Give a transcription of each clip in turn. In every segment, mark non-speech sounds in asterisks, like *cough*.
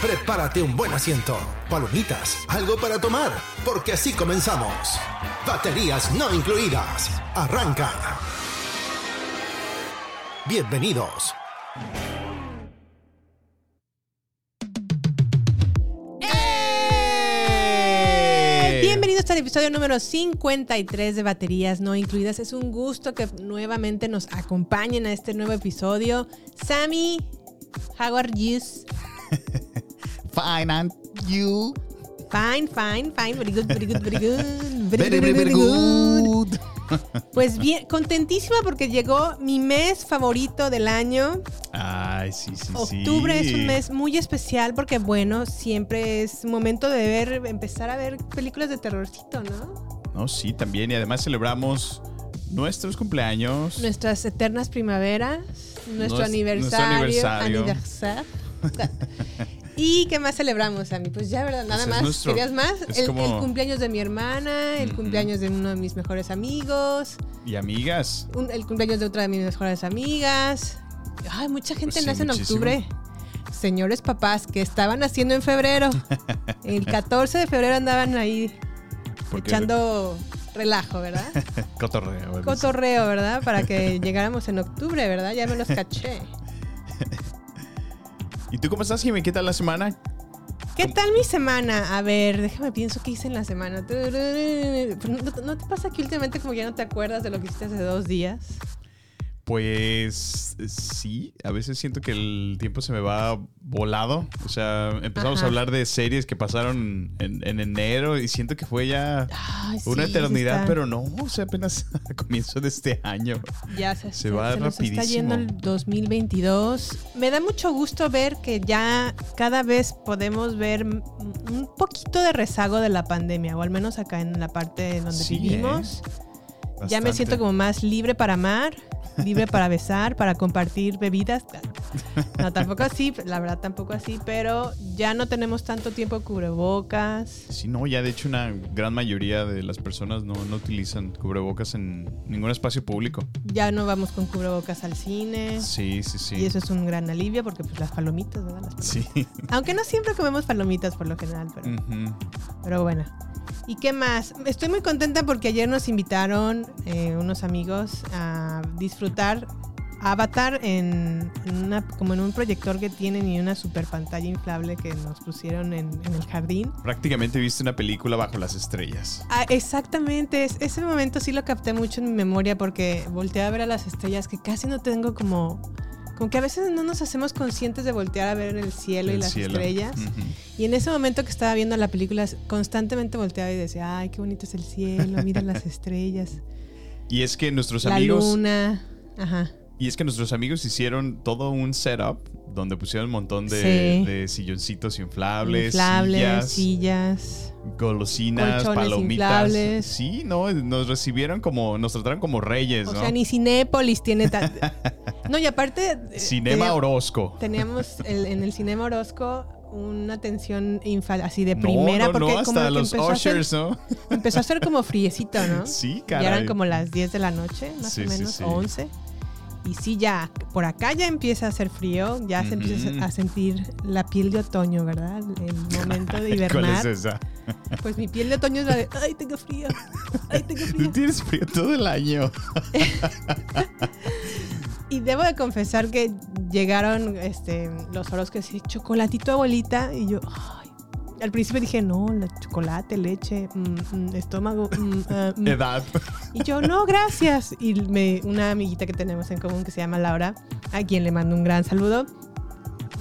Prepárate un buen asiento, palomitas, algo para tomar, porque así comenzamos. Baterías no incluidas. Arranca. Bienvenidos. ¡Eh! Bienvenidos al episodio número 53 de Baterías No Incluidas. Es un gusto que nuevamente nos acompañen a este nuevo episodio. Sammy, how are you? *laughs* Fine, and you? Fine, fine, fine. Very good, very good, very good. *laughs* Very, Very, very, very good. *laughs* Pues bien, contentísima porque llegó mi mes favorito del año. Ay, sí, sí, sí. Octubre es un mes muy especial porque, bueno, siempre es momento de ver, empezar a ver películas de terrorcito, ¿no? No, sí, también. Y además celebramos nuestros cumpleaños. Nuestras eternas primaveras, nuestro Nuestro- aniversario. nuestro aniversario. aniversario. *laughs* ¿Y qué más celebramos, Ami? Pues ya, ¿verdad? Nada Pues más. es nuestro- ¿Querías más? El, como- el cumpleaños de mi hermana, el cumpleaños de uno de mis mejores amigos, Y amigas. un- el cumpleaños de otra de mis mejores amigas. Ay, mucha gente Pues sí, nace en octubre. Señores papás que estaban haciendo en febrero. *laughs* El 14 de febrero andaban ahí echando relajo, ¿verdad? *laughs* Cotorreo. ¿verdad? Cotorreo, ¿verdad? Para que llegáramos en octubre, ¿verdad? Ya me los caché. ¿Y tú cómo estás, Jimmy? ¿Qué tal la semana? ¿Qué tal mi semana? A ver, déjame pienso qué hice en la semana. ¿No, no te pasa que últimamente como ya no te acuerdas de lo que hiciste hace dos días? Pues sí, a veces siento que el tiempo se me va volado. O sea, empezamos Ajá. a hablar de series que pasaron en, en enero y siento que fue ya Ay, una sí, eternidad, se está- pero no, o sea, apenas a *laughs* comienzo de este año. Ya se, se va está rapidísimo. yendo el 2022. Me da mucho gusto ver que ya cada vez podemos ver un poquito de rezago de la pandemia, o al menos acá en la parte donde Sí, vivimos. ¿eh? Ya me siento como más libre para amar, libre para besar, para compartir bebidas. No, tampoco así, la verdad tampoco así, pero ya no tenemos tanto tiempo cubrebocas. Sí, no, ya de hecho una gran mayoría de las personas no, no utilizan cubrebocas en ningún espacio público. Ya no vamos con cubrebocas al cine. Sí, sí, sí. Y eso es un gran alivio porque pues las palomitas, ¿verdad? Las Sí. Aunque no siempre comemos palomitas por lo general, pero, pero bueno. ¿Y qué más? Estoy muy contenta porque ayer nos invitaron eh, unos amigos a disfrutar Avatar en, una, como en un proyector que tienen y una super pantalla inflable que nos pusieron en, en el jardín. Prácticamente viste una película bajo las estrellas. Ah, exactamente, es- ese momento sí lo capté mucho en mi memoria porque volteé a ver a las estrellas que casi no tengo como... Como que a veces no nos hacemos conscientes de voltear a ver el cielo y las cielo. estrellas. Y en ese momento que estaba viendo la película, constantemente volteaba y decía, ay, qué bonito es el cielo, mira las estrellas, *laughs* Y es que nuestros la amigos. luna. Ajá. Y es que nuestros amigos hicieron todo un setup donde pusieron un montón de, Sí. de silloncitos inflables, Inflables, sillas, sillas. golosinas, palomitas. inflables. Sí, no, nos recibieron como, nos trataron como reyes, O ¿no? sea, ni Cinépolis tiene tan... *laughs* no, y aparte... eh, Cinema tenía- Orozco. Teníamos el- en el Cinema Orozco una atención infal así de primera no, porque no, como hasta los empezó a hacer- ushers, ¿no? empezó a hacer como friecito, ¿no? *laughs* Sí, Ya caray. eran como las 10 de la noche, más Sí, o menos, sí. o 11. Y sí, ya, por acá ya empieza a hacer frío, ya se empieza a sentir la piel de otoño, ¿verdad? El momento de *laughs* ¿Cuál es hibernar. esa? Pues mi piel de otoño es la de, ay, tengo frío, ay, tengo Tú *laughs* frío. tienes frío todo el año. *laughs* Y debo de confesar que llegaron este, los Orozcos y chocolatito abuelita, y yo, al principio dije, no, la chocolate, leche, mm, mm, estómago, mm, ah, *laughs* mm". Edad. Y yo, no, gracias. Y me, una amiguita que tenemos en común que se llama Laura, a quien le mando un gran saludo,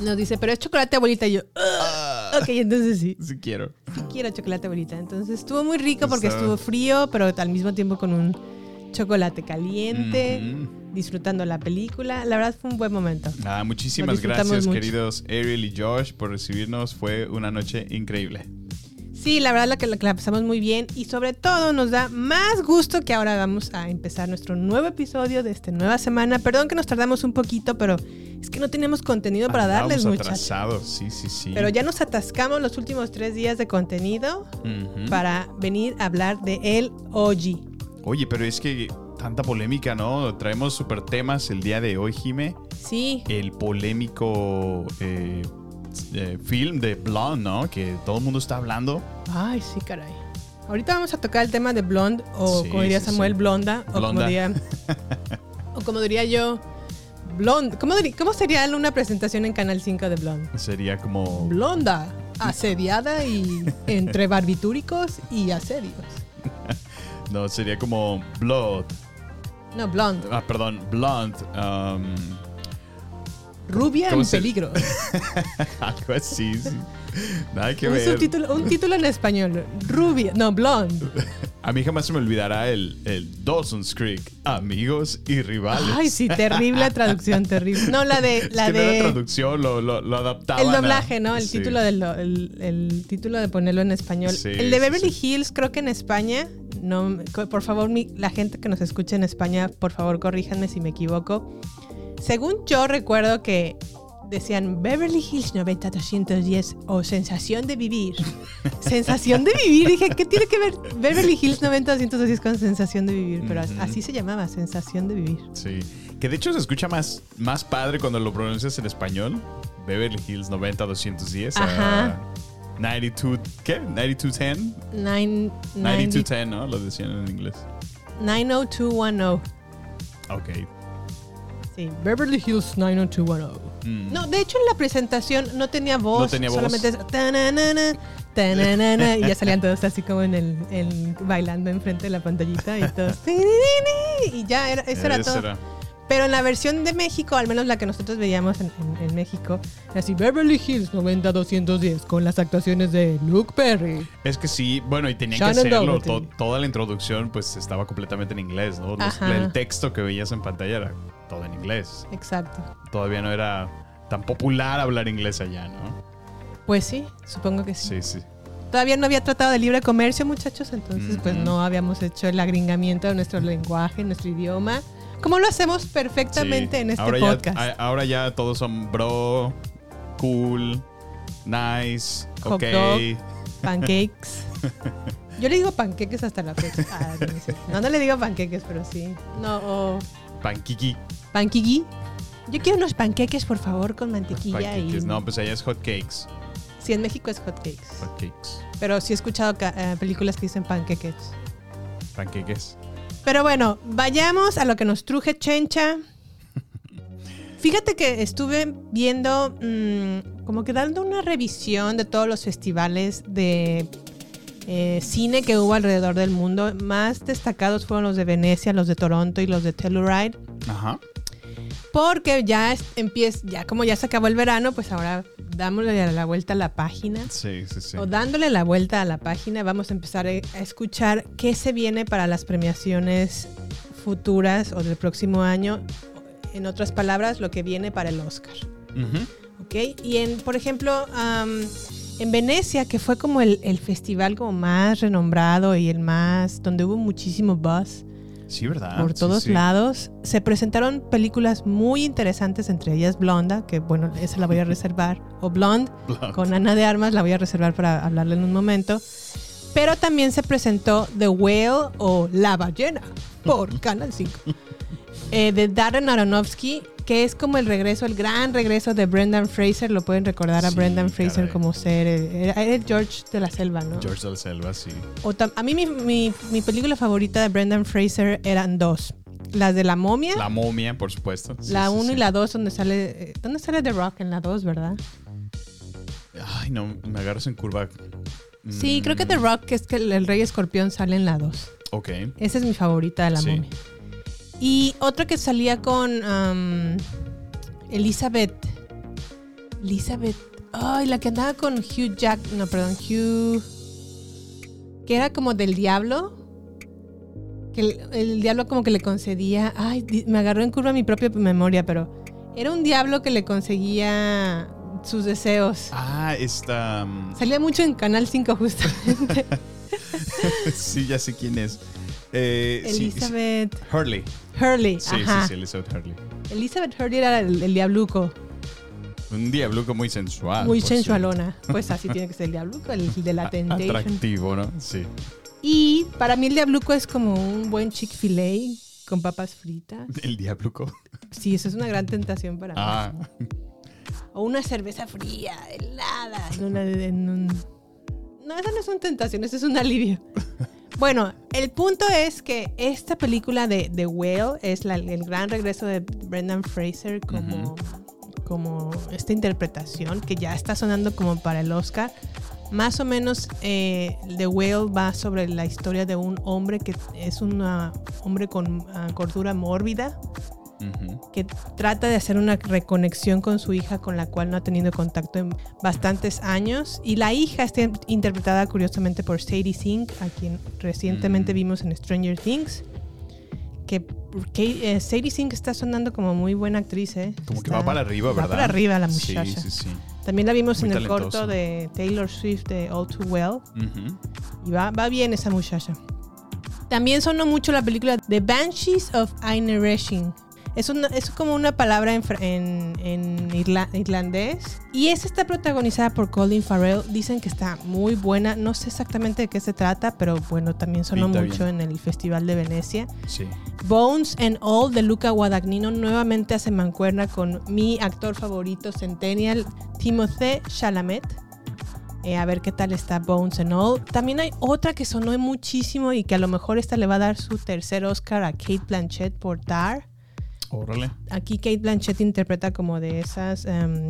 nos dice, pero es chocolate abuelita. Y yo, "Ah". ok, entonces sí, Sí quiero. sí quiero chocolate abuelita. Entonces estuvo muy rico porque estuvo frío, pero al mismo tiempo con un chocolate caliente, disfrutando la película. La verdad fue un buen momento. Ah, muchísimas gracias, mucho. queridos Ariel y Josh, por recibirnos. Fue una noche increíble. Sí, la verdad la que, la pasamos muy bien y sobre todo nos da más gusto que ahora vamos a empezar nuestro nuevo episodio de esta nueva semana. Perdón que nos tardamos un poquito, pero es que no tenemos contenido para darles, Andábamos muchachos. atrasados, sí, sí, sí. Pero ya nos atascamos los últimos tres días de contenido para venir a hablar de el OG. Oye, pero es que tanta polémica, ¿no? Traemos super temas el día de hoy, Jime. Sí, El polémico eh, eh, film de Blonde, ¿no? Que todo el mundo está hablando. ay, sí, caray. Ahorita vamos a tocar el tema de Blonde, o Sí, como diría sí, Samuel, sí. Blonda, o como Blonda. diría, *laughs* o como diría yo, Blonde. ¿Cómo, diría- ¿Cómo sería una presentación en Canal 5 de Blonde? Sería como... Blonda, asediada y entre barbitúricos y asedios. *laughs* No, sería como Blood. No, blonde. Ah, perdón, Blonde. um, Rubia ¿Cómo en se- peligro. *laughs* algo así, sí. *laughs* Nada que Un, ver. subtítulo- un título en español. Rubia. No, blonde. A mí jamás se me olvidará el, el Dawson's Creek, amigos y rivales. Ay, sí, terrible traducción, terrible. No, la de. La es que no era de traducción, lo, lo, lo adaptaban. el a- doblaje, ¿no? El Sí. título del el, el título de ponerlo en español. Sí, el de Beverly sí. Hills, creo que en España. No, por favor, mi- la gente que nos escucha en España, por favor, corríjanme si me equivoco. Según yo recuerdo que decían Beverly Hills 90210 o Sensación de Vivir. *laughs* sensación de Vivir. Dije, ¿qué tiene que ver Beverly Hills 90210 con Sensación de Vivir? Pero así se llamaba, Sensación de Vivir. Sí. Que de hecho se escucha más, más padre cuando lo pronuncias en español. Beverly Hills 90-210. Ajá. 92, ¿qué? 9210. Nine- 9210, ¿no? Lo decían en inglés. 90210. Ok. Sí, Beverly Hills 90210. Mm. No, de hecho en la presentación no tenía voz. No tenía voz. solamente es tananana, tananana, y ya salían todos así como en el, en- bailando enfrente de la pantallita y todos. *laughs* Y ya, era, eso era todo. era. Pero en la versión de México, al menos la que nosotros veíamos en, en- en México, era así Beverly Hills 90210 con las actuaciones de Luke Perry. Es que sí, bueno, y tenía Shannon que hacerlo. To- toda la introducción, pues estaba completamente en inglés, ¿no? Los- el texto que veías en pantalla era todo en inglés. Exacto. Todavía no era tan popular hablar inglés allá, ¿no? Pues sí, supongo que sí. Sí, sí. Todavía no había tratado de libre comercio, muchachos, entonces pues no habíamos hecho el agringamiento de nuestro lenguaje, nuestro idioma, como lo hacemos perfectamente Sí. en este ahora podcast. Ya, ahora ya todos son bro, cool, nice, Hot ok. dog. *laughs* Pancakes. Yo le digo panqueques hasta la fecha. Ah, no, no le digo panqueques, pero sí. No, o Panquiqui. panquiqui. Yo quiero unos panqueques, por favor, con mantequilla Panqueques. y... No, pues allá es hot cakes. Sí, en México es hotcakes. Hot cakes. Pero sí he escuchado eh, películas que dicen panqueques. Panqueques. Pero bueno, vayamos a lo que nos truje Chencha. *laughs* Fíjate que estuve viendo, mm, como que dando una revisión de todos los festivales de eh, cine que hubo alrededor del mundo. Más destacados fueron los de Venecia, los de Toronto y los de Telluride. Ajá. Porque ya empieza, ya como ya se acabó el verano, pues ahora dámosle la vuelta a la página. Sí, sí, sí. O dándole la vuelta a la página, vamos a empezar a escuchar qué se viene para las premiaciones futuras o del próximo año. En otras palabras, lo que viene para el Oscar. Ujú. ¿Ok? Y en, por ejemplo, en Venecia, que fue como el, el festival como más renombrado y el más, donde hubo muchísimo buzz Sí, ¿verdad? por Sí, todos sí. lados, se presentaron películas muy interesantes, entre ellas Blonda, que bueno, esa la voy a *laughs* reservar, o Blonde, Blonde. con Ana de Armas, la voy a reservar para hablarle en un momento. Pero también se presentó The Whale o La Ballena por *laughs* Canal 5. Eh, de Darren Aronofsky, que es como el regreso, el gran regreso de Brendan Fraser. Lo pueden recordar a Sí, Brendan Fraser caray. como ser. el George de la Selva, ¿no? George del Selva, sí. O tam- a mí mi, mi- mi película favorita de Brendan Fraser eran dos. Las de La Momia. La momia, por supuesto. Sí, la sí, 1 sí. y la 2, donde sale. eh, ¿Dónde sale The Rock? En la 2, ¿verdad? Ay, no, me agarras en curva. Sí, Mm, creo que The Rock, que es que el, el Rey Escorpión sale en la 2. Ok. Esa es mi favorita de la Sí. momia. Y otra que salía con um, Elizabeth. Elizabeth. Ay, la que andaba con Hugh Jack. No, perdón, Hugh. Que era como del diablo. Que el, el diablo como que le concedía. Ay, me agarró en curva mi propia memoria, pero. Era un diablo que le conseguía sus deseos. Ah, esta. mm, Salía mucho en Canal 5 justamente. *laughs* sí, ya sé quién es. Eh, sí, sí. Elizabeth Hurley. Hurley. Sí, Ajá. sí, sí, Elizabeth Hurley. Elizabeth Hurley era el, el diabluco, Un diabluco muy sensual. muy cierto. sensualona. Pues así tiene que ser el diabluco, el de la *laughs* Temptation. Atractivo, ¿no? Sí. Y para mí el diabluco es como un buen Chick-fil-A con papas fritas. El diabluco. Sí, eso es una gran tentación para Ah, mí. O una cerveza fría, helada. En una- en un- No, eso no es una tentación, eso es un alivio. Bueno, el punto es que esta película de The Whale es la- el gran regreso de Brendan Fraser como, como esta interpretación que ya está sonando como para el Oscar. Más o menos eh, The Whale va sobre la historia de un hombre que es un hombre con ah, cordura mórbida que trata de hacer una reconexión con su hija con la cual no ha tenido contacto en bastantes años. Y la hija está interpretada curiosamente por Sadie Sink, a quien recientemente Mm. vimos en Stranger Things. Que, que, eh, Sadie Sink está sonando como muy buena actriz, ¿eh? Como que va para arriba, ¿verdad? Va para arriba la Sí, muchacha. sí, sí. También la vimos Muy en el corto de Taylor Swift de All Too Well. Y va, va bien esa muchacha. También sonó mucho la película The Banshees of Inisherin. Es, una- es como una palabra en, en- en irla- irlandés. Y esa está protagonizada por Colin Farrell. Dicen que está muy buena. No sé exactamente de qué se trata, pero bueno, también sonó Pinta mucho bien. en el Festival de Venecia. Sí. Bones and All de Luca Guadagnino nuevamente hace mancuerna con mi actor favorito Centennial, Timothée Chalamet. Eh, a ver qué tal está Bones and All. También hay otra que sonó muchísimo y que a lo mejor esta le va a dar su tercer Oscar a Kate Blanchett por Tar. Órale. Aquí Kate Blanchett interpreta como de esas em,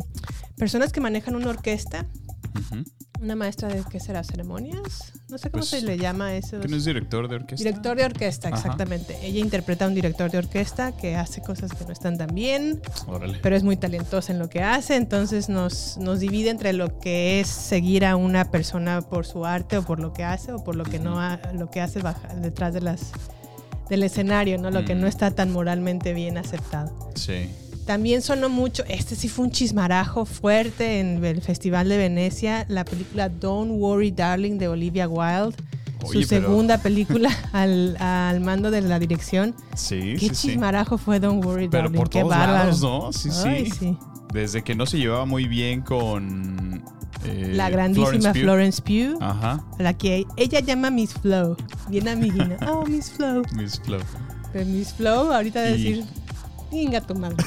personas que manejan una orquesta. Una maestra de, ¿qué será? ¿Ceremonias? No sé cómo Pues, se le llama eso. ¿Que no es director de orquesta? Director de orquesta, Ajá. exactamente. Ella interpreta a un director de orquesta que hace cosas que no están tan bien, Órale. pero es muy talentosa en lo que hace, entonces nos, nos divide entre lo que es seguir a una persona por su arte o por lo que hace o por lo que no ha- lo que hace baja- detrás de las del escenario, ¿no? Lo que Mm. no está tan moralmente bien aceptado. Sí. También sonó mucho, este sí fue un chismarajo fuerte en el Festival de Venecia, la película Don't Worry Darling de Olivia Wilde, Oye, su pero- segunda película *laughs* al, al mando de la dirección. Sí, Qué sí, sí. chismarajo fue Don't Worry Pero Darling, por qué todos lados, ¿no? Sí, Ay, sí. sí. Desde que no se llevaba muy bien con... eh, La grandísima. Florence Pugh, Ajá. la que ella llama Miss Flow, bien amiguina. *laughs* Oh, Miss Flow. Miss Flo. Pero Miss Flow, ahorita de decir, venga tu madre.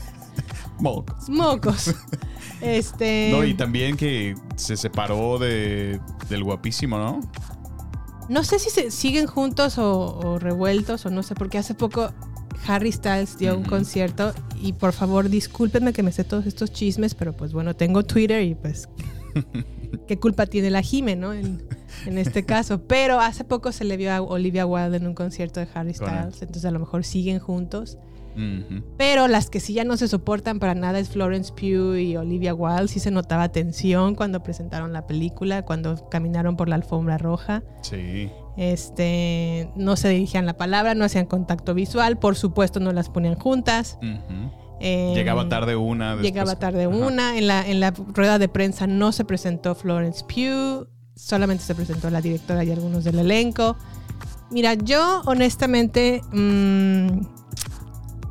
*laughs* Mocos. Mocos. *laughs* Este. No, y también que se separó de, del guapísimo, ¿no? No sé si se siguen juntos o, o revueltos o no sé, porque hace poco Harry Styles dio un concierto y por favor discúlpenme que me sé todos estos chismes, pero pues bueno, tengo Twitter y pues *laughs* qué culpa tiene la Jime, ¿no? En, en este caso. Pero hace poco se le vio a Olivia Wilde en un concierto de Harry. Styles, entonces a lo mejor siguen juntos. Pero las que sí ya no se soportan para nada es Florence Pugh y Olivia Wilde. Sí se notaba tensión cuando presentaron la película, cuando caminaron por la alfombra roja. Sí. Este, no se dirigían la palabra, no hacían contacto visual, por supuesto no las ponían juntas. Eh, Llegaba tarde una. después- Llegaba tarde Ajá. una. En la, en la rueda de prensa no se presentó Florence Pugh, solamente se presentó la directora y algunos del elenco. Mira, yo honestamente, mm,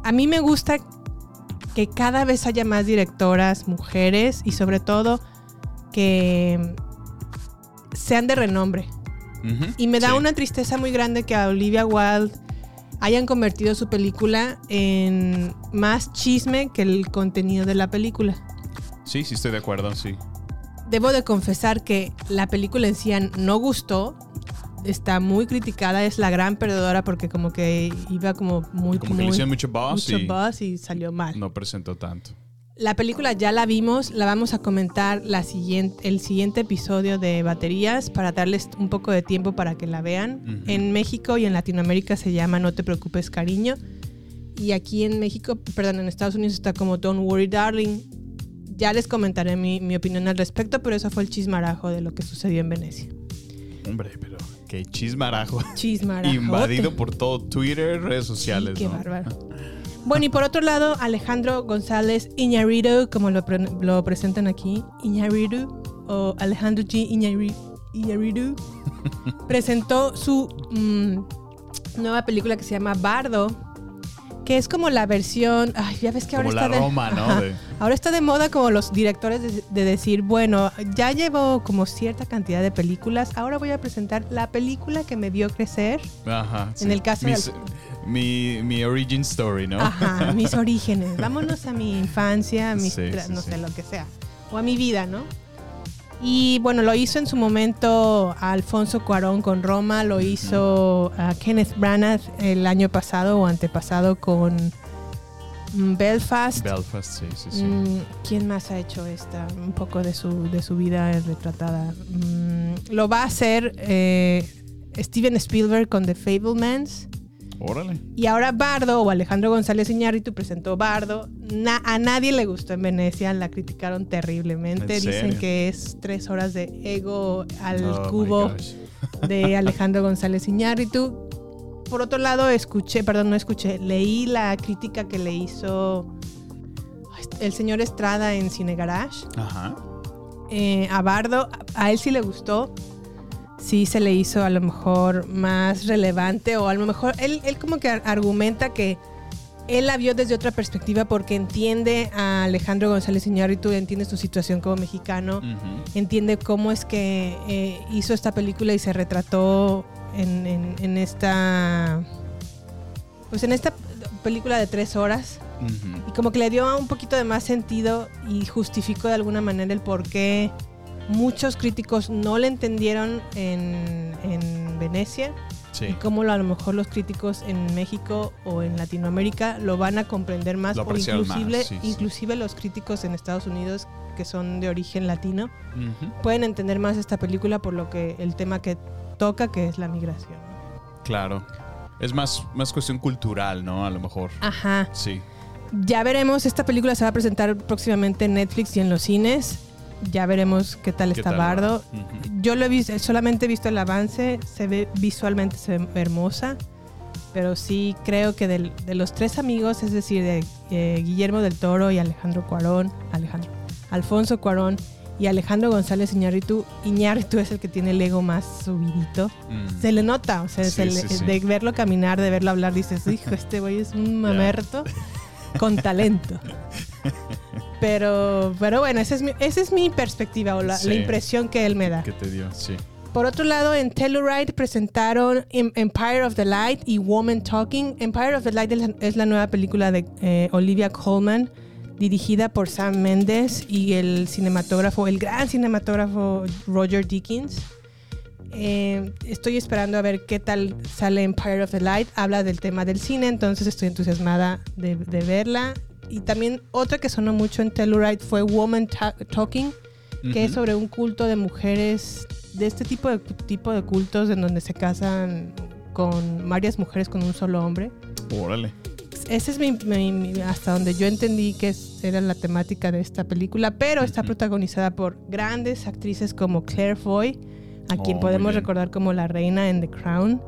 a mí me gusta que cada vez haya más directoras mujeres y sobre todo que sean de renombre. Y me da Sí. una tristeza muy grande que a Olivia Wilde hayan convertido su película en más chisme que el contenido de la película. Sí, sí, estoy de acuerdo, sí. Debo de confesar que la película en sí no gustó. Está muy criticada, es la gran perdedora porque como que iba como muy... Como que le muy- hicieron mucho buzz mucho y buzz y salió mal. no presentó tanto. La película ya la vimos, la vamos a comentar la siguiente, el siguiente episodio de Baterías para darles un poco de tiempo para que la vean. En México y en Latinoamérica se llama No te preocupes cariño. Y aquí en México, perdón, en Estados Unidos está como Don't Worry Darling. Ya les comentaré mi, mi opinión al respecto, pero eso fue el chismarajo de lo que sucedió en Venecia. Hombre, pero qué chismarajo. Chismarajo. *laughs* Invadido por todo Twitter, redes sociales. qué ¿no? bárbaro. *laughs* Bueno, y por otro lado, Alejandro González Iñárritu, como lo, pre- lo presentan aquí, Iñárritu, o Alejandro G. Iñárritu, *laughs* presentó su mm, nueva película que se llama Bardo, que es como la versión, ay, ya ves que ahora está de ¿no? De- Ahora está de moda como los directores de, de decir, bueno, ya llevo como cierta cantidad de películas, ahora voy a presentar la película que me vio crecer. Ajá. En el caso Mis- del- mi, mi origin story, ¿no? Ajá, mis orígenes. *laughs* Vámonos a mi infancia, a mis Sí, tra- sí, no sé, lo que sea. O a mi vida, ¿no? Y bueno, lo hizo en su momento Alfonso Cuarón con Roma, lo hizo a Kenneth Branagh el año pasado o antepasado con mm, Belfast. Belfast, sí, sí, sí. Mm, ¿Quién más ha hecho esta? Un poco de su, de su vida retratada. Mm, lo va a hacer eh, Steven Spielberg con The Fablemans. Órale. Y ahora Bardo o Alejandro González Iñárritu presentó Bardo. Na- a nadie le gustó en Venecia, la criticaron terriblemente. ¿En Dicen serio? que es tres horas de ego al Oh, cubo de *laughs* Alejandro González Iñárritu. Por otro lado, escuché, perdón, no escuché, leí la crítica que le hizo el señor Estrada en Cine Garage Ajá. eh, a Bardo, a él sí le gustó. Sí se le hizo a lo mejor más relevante o a lo mejor él, él como que ar- argumenta que él la vio desde otra perspectiva porque entiende a Alejandro González Iñárritu, entiende su situación como mexicano, entiende cómo es que eh, hizo esta película y se retrató en, en- en esta pues en esta película de tres horas. Y como que le dio un poquito de más sentido y justificó de alguna manera el por qué muchos críticos no le entendieron en, en Venecia y Sí. cómo lo- a lo mejor los críticos en México o en Latinoamérica lo van a comprender más Lo o inclusive, más, sí, sí. inclusive los críticos en Estados Unidos que son de origen latino pueden entender más esta película por lo que el tema que toca que es la migración. Claro. Es más, más cuestión cultural, ¿no? A lo mejor. Ajá. Sí. Ya veremos, esta película se va a presentar próximamente en Netflix y en los cines. Ya veremos qué tal ¿Qué está tal? Bardo. Ujú. Yo lo he visto, solamente he visto el avance, se ve visualmente se ve hermosa, pero sí creo que del- de los tres amigos, es decir, de eh, Guillermo del Toro y Alejandro Cuarón, Alejandro, Alfonso Cuarón y Alejandro González Iñárritu, Iñárritu es el que tiene el ego más subidito. Mm. Se le nota, o sea, Sí, se le- sí, sí. de verlo caminar, de verlo hablar, dices, hijo, este güey es un *laughs* mamerto con talento. *laughs* Pero, pero bueno, esa es mi, esa es mi perspectiva o la, Sí. la impresión que él me da. ¿Qué te dio? Sí. Por otro lado, en Telluride presentaron Em- Empire of the Light y Woman Talking. Empire of the Light es la, nueva película de eh, Olivia Colman, dirigida por Sam Mendes y el cinematógrafo, el gran cinematógrafo Roger Dickens. Eh, estoy esperando a ver qué tal sale Empire of the Light. Habla del tema del cine, entonces estoy entusiasmada de, de verla. Y también otra que sonó mucho en Telluride fue Woman Ta- Talking, que es sobre un culto de mujeres, de este tipo de, tipo de cultos en donde se casan con varias mujeres con un solo hombre. Órale. Ese es mi, mi- mi- hasta donde yo entendí que era la temática de esta película, pero está protagonizada por grandes actrices como Claire Foy, a quien Oh, podemos recordar como la reina en The Crown,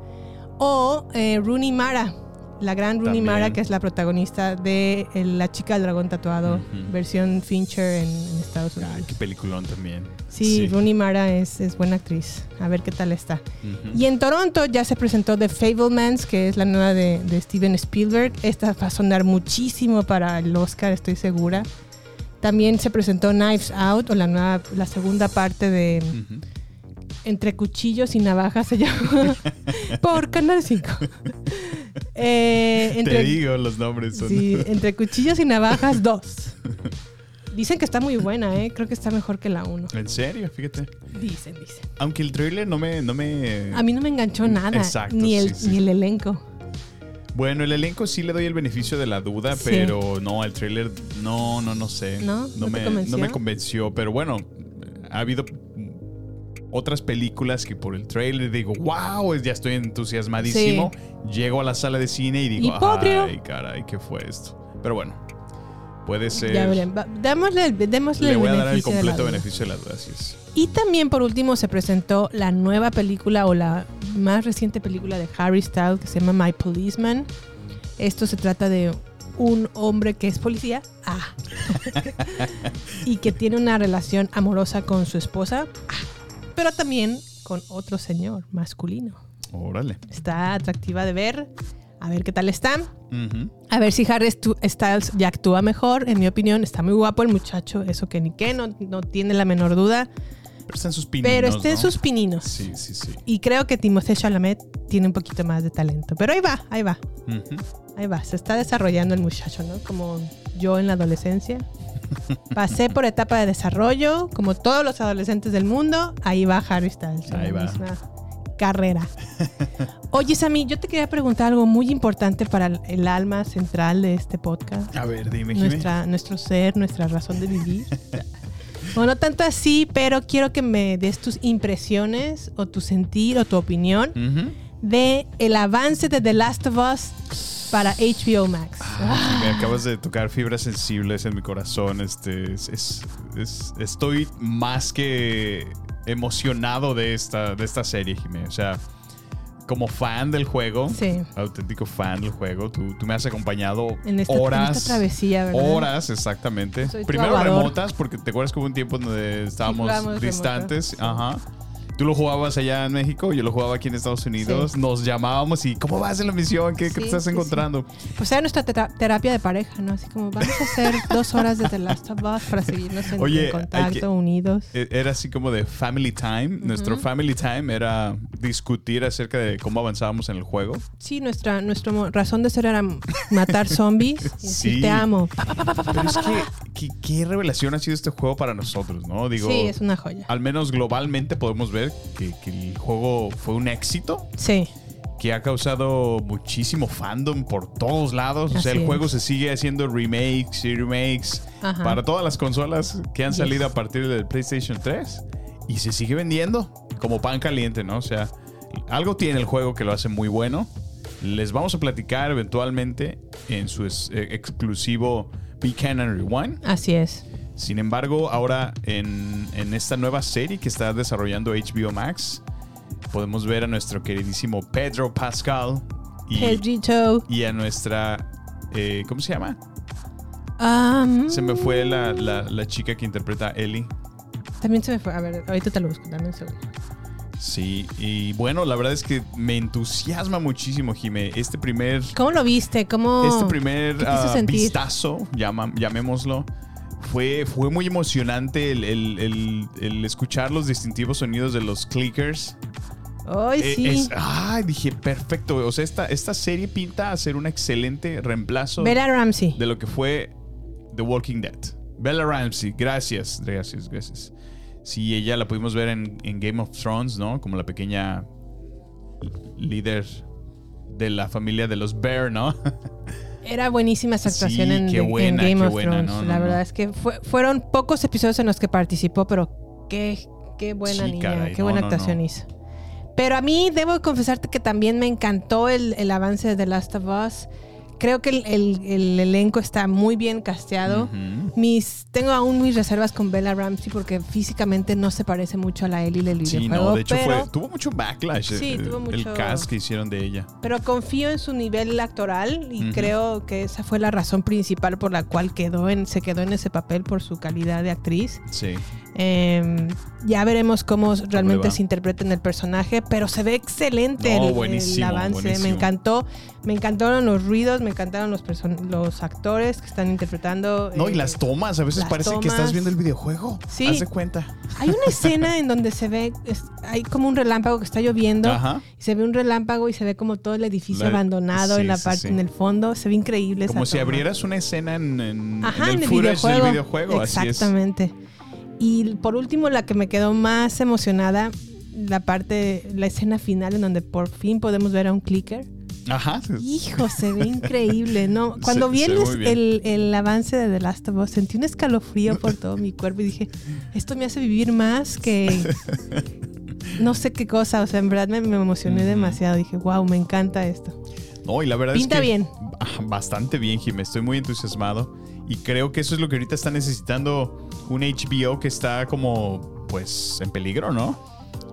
o eh, Rooney Mara, la gran Rooney. Mara, que es la protagonista de eh, La chica del dragón tatuado, versión Fincher en, en Estados Unidos. Qué peliculón también. Sí, Rooney Mara es, es buena actriz. A ver qué tal está. Ujú. Y en Toronto ya se presentó The Fablemans, que es la nueva de, de Steven Spielberg. Esta va a sonar muchísimo para el Oscar, estoy segura. También se presentó Knives Out, o la nueva, la segunda parte de. Entre Cuchillos y Navajas se llama. *laughs* por Canal 5. Eh, Te digo, los nombres son. sí, entre Cuchillos y Navajas 2. Dicen que está muy buena, ¿eh? Creo que está mejor que la 1. En serio, fíjate. Dicen, dicen. Aunque el trailer no me, no me. A mí no me enganchó nada, Exacto, ni, el, sí, sí. ni el elenco. Bueno, el elenco sí le doy el beneficio de la duda, Sí. pero no, el tráiler no, no, no sé. ¿No? ¿No te me, convenció? no me convenció, pero bueno, ha habido otras películas que por el tráiler digo, wow, ya estoy entusiasmadísimo. Llego a la sala de cine y digo, Y ay, caray, ¿qué fue esto? Pero bueno, puede ser. Ya Démosle, el- démosle Le el voy a dar el de completo beneficio de la duda, así es. Y también por último se presentó la nueva película o la más reciente película de Harry Styles que se llama My Policeman. Esto se trata de un hombre que es policía ah, *laughs* y que tiene una relación amorosa con su esposa, ah, pero también con otro señor masculino. Órale. Está atractiva de ver. A ver qué tal está. Ujú. A ver si Harry Styles ya actúa mejor. En mi opinión, está muy guapo el muchacho. Eso que ni qué, no, no tiene la menor duda. Pero está en sus pininos, Pero está en ¿no? sus pininos. Sí, sí, sí. Y creo que Timothée Chalamet tiene un poquito más de talento. Pero ahí va, ahí va, Ujú. ahí va. Se está desarrollando el muchacho, ¿no? Como yo en la adolescencia. Pasé por etapa de desarrollo, como todos los adolescentes del mundo. Ahí va Harry Styles. Ahí va. misma carrera. Oye, Sammy, yo te quería preguntar algo muy importante para el- alma central de este podcast. A ver, dime, nuestra, nuestro ser, nuestra razón de vivir. *laughs* Bueno, no tanto así, pero quiero que me des tus impresiones o tu sentir o tu opinión Ujú. De el avance de The Last of Us para HBO Max. Ah, Me acabas de tocar fibras sensibles en mi corazón. Este, es, es- es- estoy más que emocionado de esta, de esta serie. O sea, como fan del juego, Sí. auténtico fan del juego, tú, tú me has acompañado En esta, en horas. esta travesía, ¿verdad? Horas, exactamente. Soy Primero remotas, porque te acuerdas que hubo un tiempo donde estábamos distantes. remoto. Ajá. Tú lo jugabas allá en México, yo lo jugaba aquí en Estados Unidos. Sí. Nos llamábamos y ¿cómo vas en la misión? ¿Qué, qué te Sí, estás sí, sí. encontrando? Pues era nuestra tera- terapia de pareja, ¿no? Así como vamos a hacer *laughs* dos horas de The Last of Us para seguirnos en, Oye, en contacto, que- unidos. E- Era así como de family time. Nuestro family time era discutir acerca de cómo avanzábamos en el juego. Sí, nuestra, nuestra razón de ser era matar zombies y decir Sí. te amo. Pero es que, ¿qué, qué revelación ha sido este juego para nosotros, ¿no? Digo, sí, es una joya. al menos globalmente podemos ver que, que el juego fue un éxito, Sí. que ha causado muchísimo fandom por todos lados. O sea, el juego se sigue haciendo remakes y remakes Ajá. para todas las consolas que han Yes. salido a partir del PlayStation 3 y se sigue vendiendo como pan caliente, ¿no? O sea, algo tiene el juego que lo hace muy bueno. Les vamos a platicar eventualmente en su es- eh, exclusivo Buchanan Rewind. Así es. Sin embargo, ahora en, en esta nueva serie que está desarrollando HBO Max, podemos ver a nuestro queridísimo Pedro Pascal y, Pedrito. y a nuestra. eh, ¿Cómo se llama? Am, Se me fue la, la- la chica que interpreta a Ellie. También se me fue. A ver, ahorita te lo busco. Dame un segundo. Sí, y bueno, la verdad es que me entusiasma muchísimo, Jime. Este primer, ¿Cómo lo viste? ¿Cómo este primer ¿qué te hizo ah, sentir? vistazo, llamémoslo, fue, fue muy emocionante el, el- el- el escuchar los distintivos sonidos de los clickers. Ay, Eh, sí. es- ay, dije, perfecto. O sea, esta, esta serie pinta a ser un excelente reemplazo Bella Ramsey. de lo que fue The Walking Dead. Bella Ramsey, gracias, gracias, gracias. Sí, ella la pudimos ver en, en Game of Thrones, ¿no? Como la pequeña líder de la familia de los Bear, ¿no? *laughs* Era buenísima esa actuación Sí, en, qué en buena, Game qué of buena, Thrones. no, no, la no. verdad es que fue- fueron pocos episodios en los que participó, pero qué, qué buena Sí, niña, caray, qué buena actuación hizo. Pero a mí debo confesarte que también me encantó el, el avance de The Last of Us. Creo que el, el- el elenco está muy bien casteado. Mis, tengo aún mis reservas con Bella Ramsey porque físicamente no se parece mucho a la Ellie del Sí, videojuego. no, de hecho pero, fue, tuvo mucho backlash Sí, el, tuvo el mucho- cast que hicieron de ella. pero confío en su nivel actoral y creo que esa fue la razón principal por la cual quedó en, se quedó en ese papel por su calidad de actriz. Sí. Eh, ya veremos cómo realmente se interpreta en el personaje, pero se ve excelente No, el- avance. buenísimo. Me encantó, me encantaron los ruidos, me encantaron los, los actores que están interpretando. No, y eh, las tomas, a veces parece que estás viendo el videojuego. Sí. Haz de cuenta. Hay una escena en donde se ve, es- hay como un relámpago que está lloviendo. Ajá. y se ve un relámpago y se ve como todo el edificio La- abandonado sí, en la sí, parte, sí. en el fondo. Se ve increíble. esa Como si toma. abrieras una escena en, en- Ajá, en el, en el footage videojuego. del videojuego. Así es. Y por último, la que me quedó más emocionada, la parte, la escena final en donde por fin podemos ver a un clicker. Ajá. Hijo, se ve increíble, ¿no? *laughs* Cuando Se- vi se el, el- el avance de The Last of Us, sentí un escalofrío por todo mi cuerpo y dije, esto me hace vivir más que *laughs* no sé qué cosa. O sea, en verdad me, me emocioné demasiado. Dije, wow, me encanta esto. No, y la verdad Pinta es que. bien. Bastante bien, Jim. Estoy muy entusiasmado. Y creo que eso es lo que ahorita está necesitando un HBO que está como, pues, en peligro, ¿no?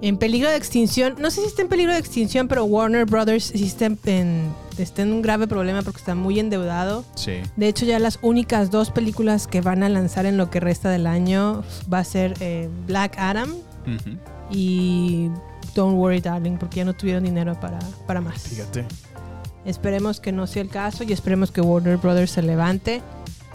En peligro de extinción, no sé si está en peligro de extinción, pero Warner Brothers sí está en, en- está en un grave problema porque está muy endeudado. Sí. De hecho, ya las únicas dos películas que van a lanzar en lo que resta del año va a ser eh, Black Adam y Don't Worry Darling, porque ya no tuvieron dinero para, para más. Fíjate. Esperemos que no sea el caso y esperemos que Warner Brothers se levante.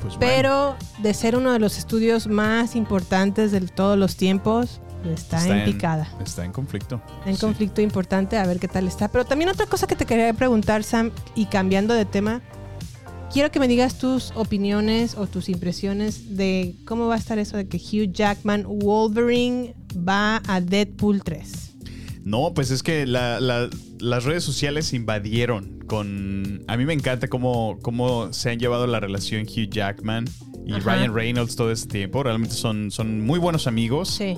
Pues bueno. Pero de ser uno de los estudios más importantes de todos los tiempos, está, en picada. Está en conflicto. Está en Sí. conflicto importante, a ver qué tal está. Pero también otra cosa que te quería preguntar, Sam, y cambiando de tema, quiero que me digas tus opiniones o tus impresiones de cómo va a estar eso de que Hugh Jackman Wolverine va a Deadpool 3. No, pues es que la- la- las redes sociales se invadieron con... A mí me encanta cómo, cómo se han llevado la relación Hugh Jackman y Ajá. Ryan Reynolds todo este tiempo. Realmente son, son muy buenos amigos. Sí.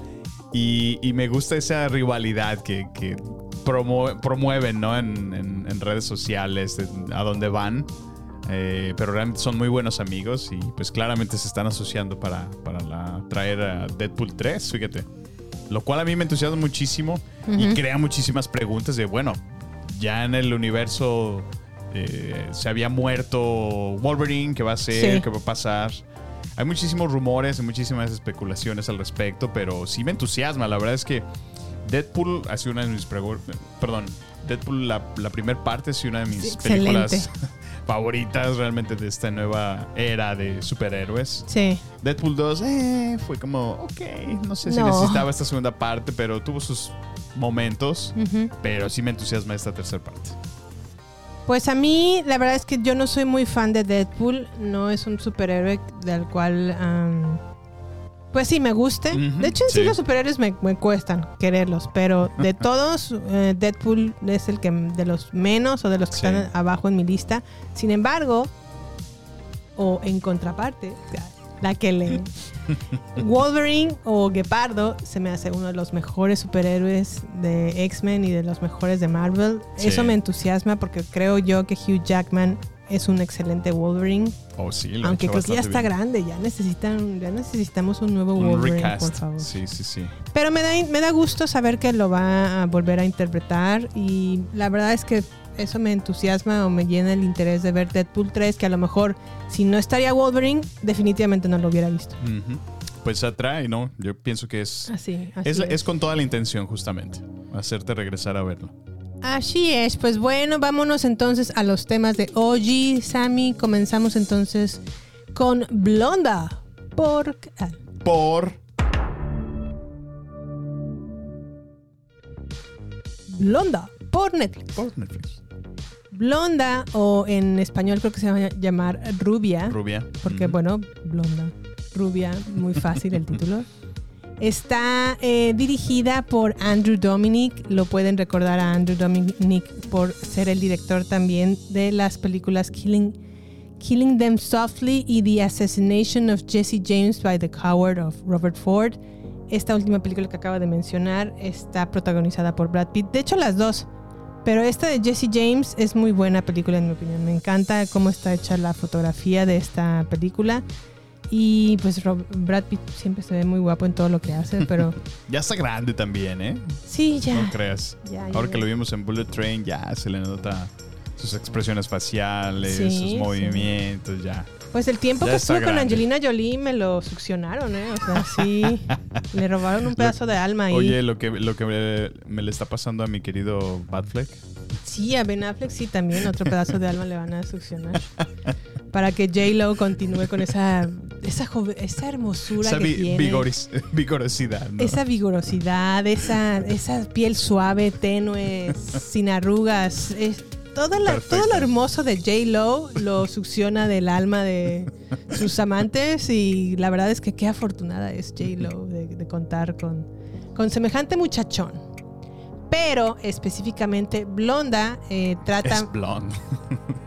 Y, y me gusta esa rivalidad que, que promo- promueven ¿no? en, en- en redes sociales, a dónde van. Eh, pero realmente son muy buenos amigos y pues claramente se están asociando para, para la- traer a Deadpool 3, fíjate. Lo cual a mí me entusiasma muchísimo y crea muchísimas preguntas de, bueno, ya en el universo eh, se había muerto Wolverine, ¿qué va a ser? Sí. ¿Qué va a pasar? Hay muchísimos rumores y muchísimas especulaciones al respecto, pero sí me entusiasma. La verdad es que Deadpool ha sido una de mis Perdón, Deadpool, la, la primera parte, ha sido una de mis películas. *laughs* favoritas realmente de esta nueva era de superhéroes. Sí. Deadpool 2 eh, fue como, ok, no sé si No. necesitaba esta segunda parte, pero tuvo sus momentos. Pero sí me entusiasma esta tercera parte. Pues a mí, la verdad es que yo no soy muy fan de Deadpool. No es un superhéroe del cual. Pues sí, me guste. De hecho, en sí, sí. los superhéroes me, me cuestan quererlos. Pero de *laughs* todos, eh, Deadpool es el que de los menos o de los que Sí. están abajo en mi lista. Sin embargo, o en contraparte, la que le. *laughs* Wolverine o Gepardo se me hace uno de los mejores superhéroes de X-Men y de los mejores de Marvel. Eso me entusiasma porque creo yo que Hugh Jackman es un excelente Wolverine. Oh, sí, lo Aunque creo que ya está bien. grande, ya necesitan, ya necesitamos un nuevo Un Wolverine, recast. por favor. Sí, sí, sí. Pero me da, me da gusto saber que lo va a volver a interpretar y la verdad es que eso me entusiasma o me llena el interés de ver Deadpool 3, que a lo mejor si no estaría Wolverine, definitivamente no lo hubiera visto. Ujú. Pues atrae, ¿no? Yo pienso que es, Así, así es, es. es con toda la intención, justamente. Hacerte regresar a verlo. Así es, pues bueno, vámonos entonces a los temas de OG, Sammy. Comenzamos entonces con Blonda por... Por. Blonda por Netflix. Por Netflix. Blonda o en español creo que se va a llamar Rubia. Rubia. Porque bueno, Blonda, Rubia, muy fácil el título. *laughs* Está eh, dirigida por Andrew Dominic. Lo pueden recordar a Andrew Dominic por ser el director también de las películas Killing, Killing Them Softly y The Assassination of Jesse James by the Coward of Robert Ford. Esta última película que acabo de mencionar está protagonizada por Brad Pitt. De hecho, las dos. Pero esta de Jesse James es muy buena película en mi opinión. Me encanta cómo está hecha la fotografía de esta película. Y pues Rob- Brad Pitt siempre se ve muy guapo en todo lo que hace, pero *laughs* Ya está grande también, ¿eh? sí, ya. No creas. ya, Ahora ya. que lo vimos en Bullet Train, ya se le nota sus expresiones faciales, Sí, sus sí. movimientos, ya. Pues el tiempo Ya que está estuvo con. Angelina Jolie me lo succionaron, ¿eh? O sea, sí. *laughs* le robaron un pedazo de alma ahí. Oye, lo que, lo que me, me le está pasando a mi querido Batfleck. Sí, a Ben Affleck sí también otro pedazo de alma le van a succionar. Para que J-Lo continúe con esa, esa, esa hermosura Esa que vi- tiene. vigoris- *laughs* vigorosidad, ¿no? Esa vigorosidad, esa, esa piel suave, tenue, sin arrugas. Es, la- Perfecto. todo lo hermoso de J-Lo lo succiona del alma de sus amantes y la verdad es que qué afortunada es J-Lo de, de contar con, con semejante muchachón. Pero específicamente Blonda eh, trata... Es blonde. *laughs*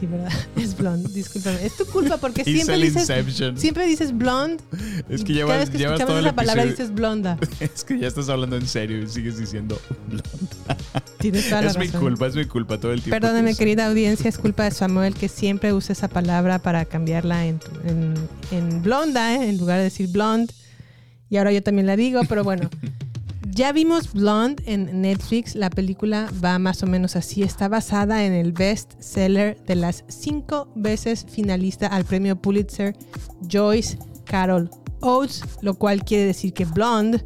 Sí, ¿verdad? *laughs* Es blonde, discúlpame. Es tu culpa porque Hice siempre el dices, Inception. siempre dices blonde. Es que cada llevas, vez que llevas escuchamos esa palabra episodio- dices blonda. *laughs* Es que ya estás hablando en serio y sigues diciendo blonde. *laughs* Tienes toda la Es mi razón. culpa, es mi culpa todo el tiempo. Perdóname, que- querida audiencia, es culpa de Samuel que siempre usa esa palabra para cambiarla en, en, en blonda, ¿eh? en lugar de decir blonde. Y ahora yo también la digo, pero bueno. Ya vimos Blonde en Netflix. La película va más o menos así. Está basada en el best seller de las cinco veces finalista al premio Pulitzer Joyce Carol Oates, lo cual quiere decir que Blonde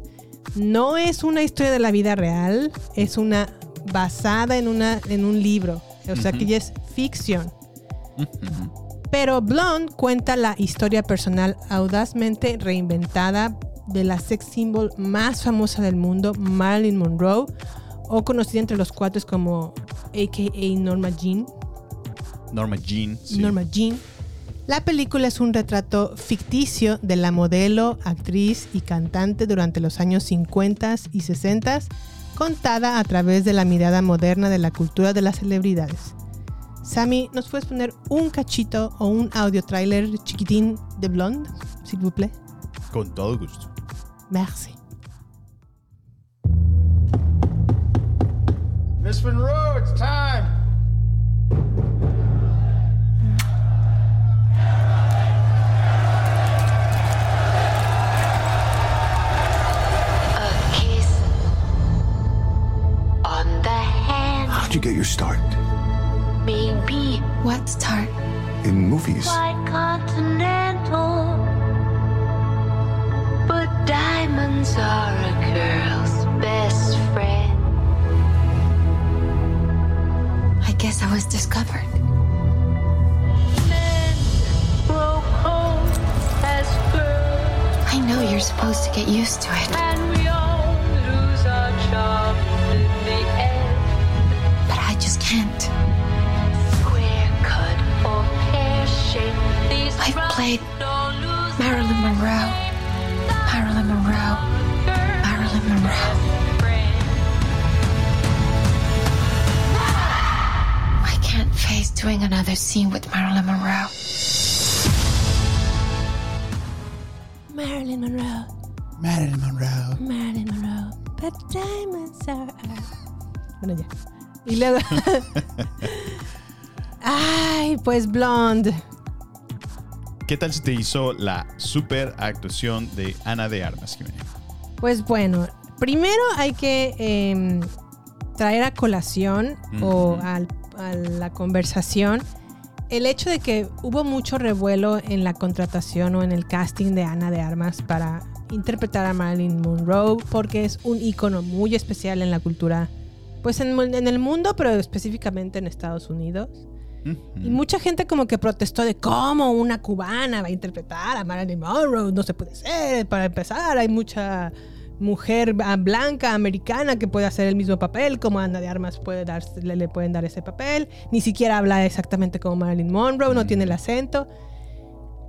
no es una historia de la vida real, es una basada en, una, en un libro. O sea que ya es ficción. Pero Blonde cuenta la historia personal audazmente reinventada de la sex symbol más famosa del mundo, Marilyn Monroe, o conocida entre los cuates como AKA Norma Jean. Norma Jean. sí. Norma Jean. La película es un retrato ficticio de la modelo, actriz y cantante durante los años 50 y 60, contada a través de la mirada moderna de la cultura de las celebridades. Sammy, ¿nos puedes poner un cachito o un audio trailer chiquitín de Blonde, s'il vous plaît? Con todo gusto. Merci. Miss Monroe, it's time. A kiss on the hand, How'd you get your start? maybe. What start? In movies. Quite continental. But diamonds are a girl's best friend. I guess I was discovered. Men grow cold as girls. I know you're supposed to get used to it. Another scene with Marilyn Monroe. Marilyn Monroe, Marilyn Monroe. Marilyn Monroe, but diamonds are... Bueno, ya. Y *laughs* luego... Ay, pues Blonde. ¿Qué tal si te hizo la super actuación de Ana de Armas, Jimena? Pues bueno, primero hay que em, traer a colación o al- a la conversación el hecho de que hubo mucho revuelo en la contratación o en el casting de Ana de Armas para interpretar a Marilyn Monroe porque es un icono muy especial en la cultura, pues en, en el mundo, pero específicamente en Estados Unidos. Y mucha gente como que protestó de cómo una cubana va a interpretar a Marilyn Monroe. No se puede ser. Para empezar, hay mucha mujer ah, blanca americana que puede hacer el mismo papel, como Ana de Armas puede dar, le, le pueden dar ese papel. Ni siquiera habla exactamente como Marilyn Monroe, no tiene el acento.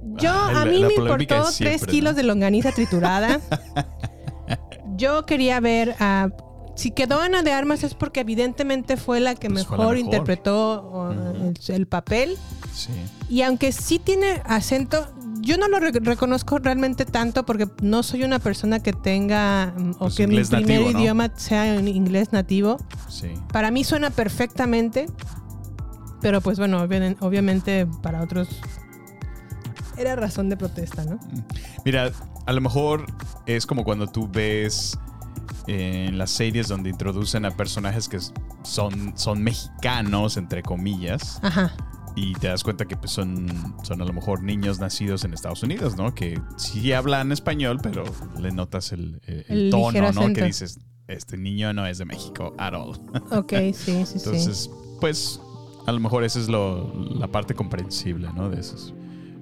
Yo, Ah, a mí la me importó siempre, tres kilos ¿no? de longaniza triturada. *laughs* Yo quería ver a... Si quedó Ana de Armas es porque evidentemente fue la que Pues mejor, la mejor. interpretó el, el papel. Sí. Y aunque sí tiene acento, yo no lo re- reconozco realmente tanto porque no soy una persona que tenga mm, o Pues que mi primer nativo, ¿no? idioma sea en inglés nativo. Sí. Para mí suena perfectamente, pero pues bueno, obvi- obviamente para otros era razón de protesta, ¿no? Mira, a lo mejor es como cuando tú ves en las series donde introducen a personajes que son, son mexicanos, entre comillas, Ajá. Y te das cuenta que pues, son, son a lo mejor niños nacidos en Estados Unidos, ¿no? Que sí hablan español, pero le notas el, el- el El tono, ¿no? acento. Que dices, este niño no es de México at all. *laughs* Ok, sí, sí, sí. Entonces, pues, a lo mejor esa es lo, la parte comprensible, ¿no? De esos.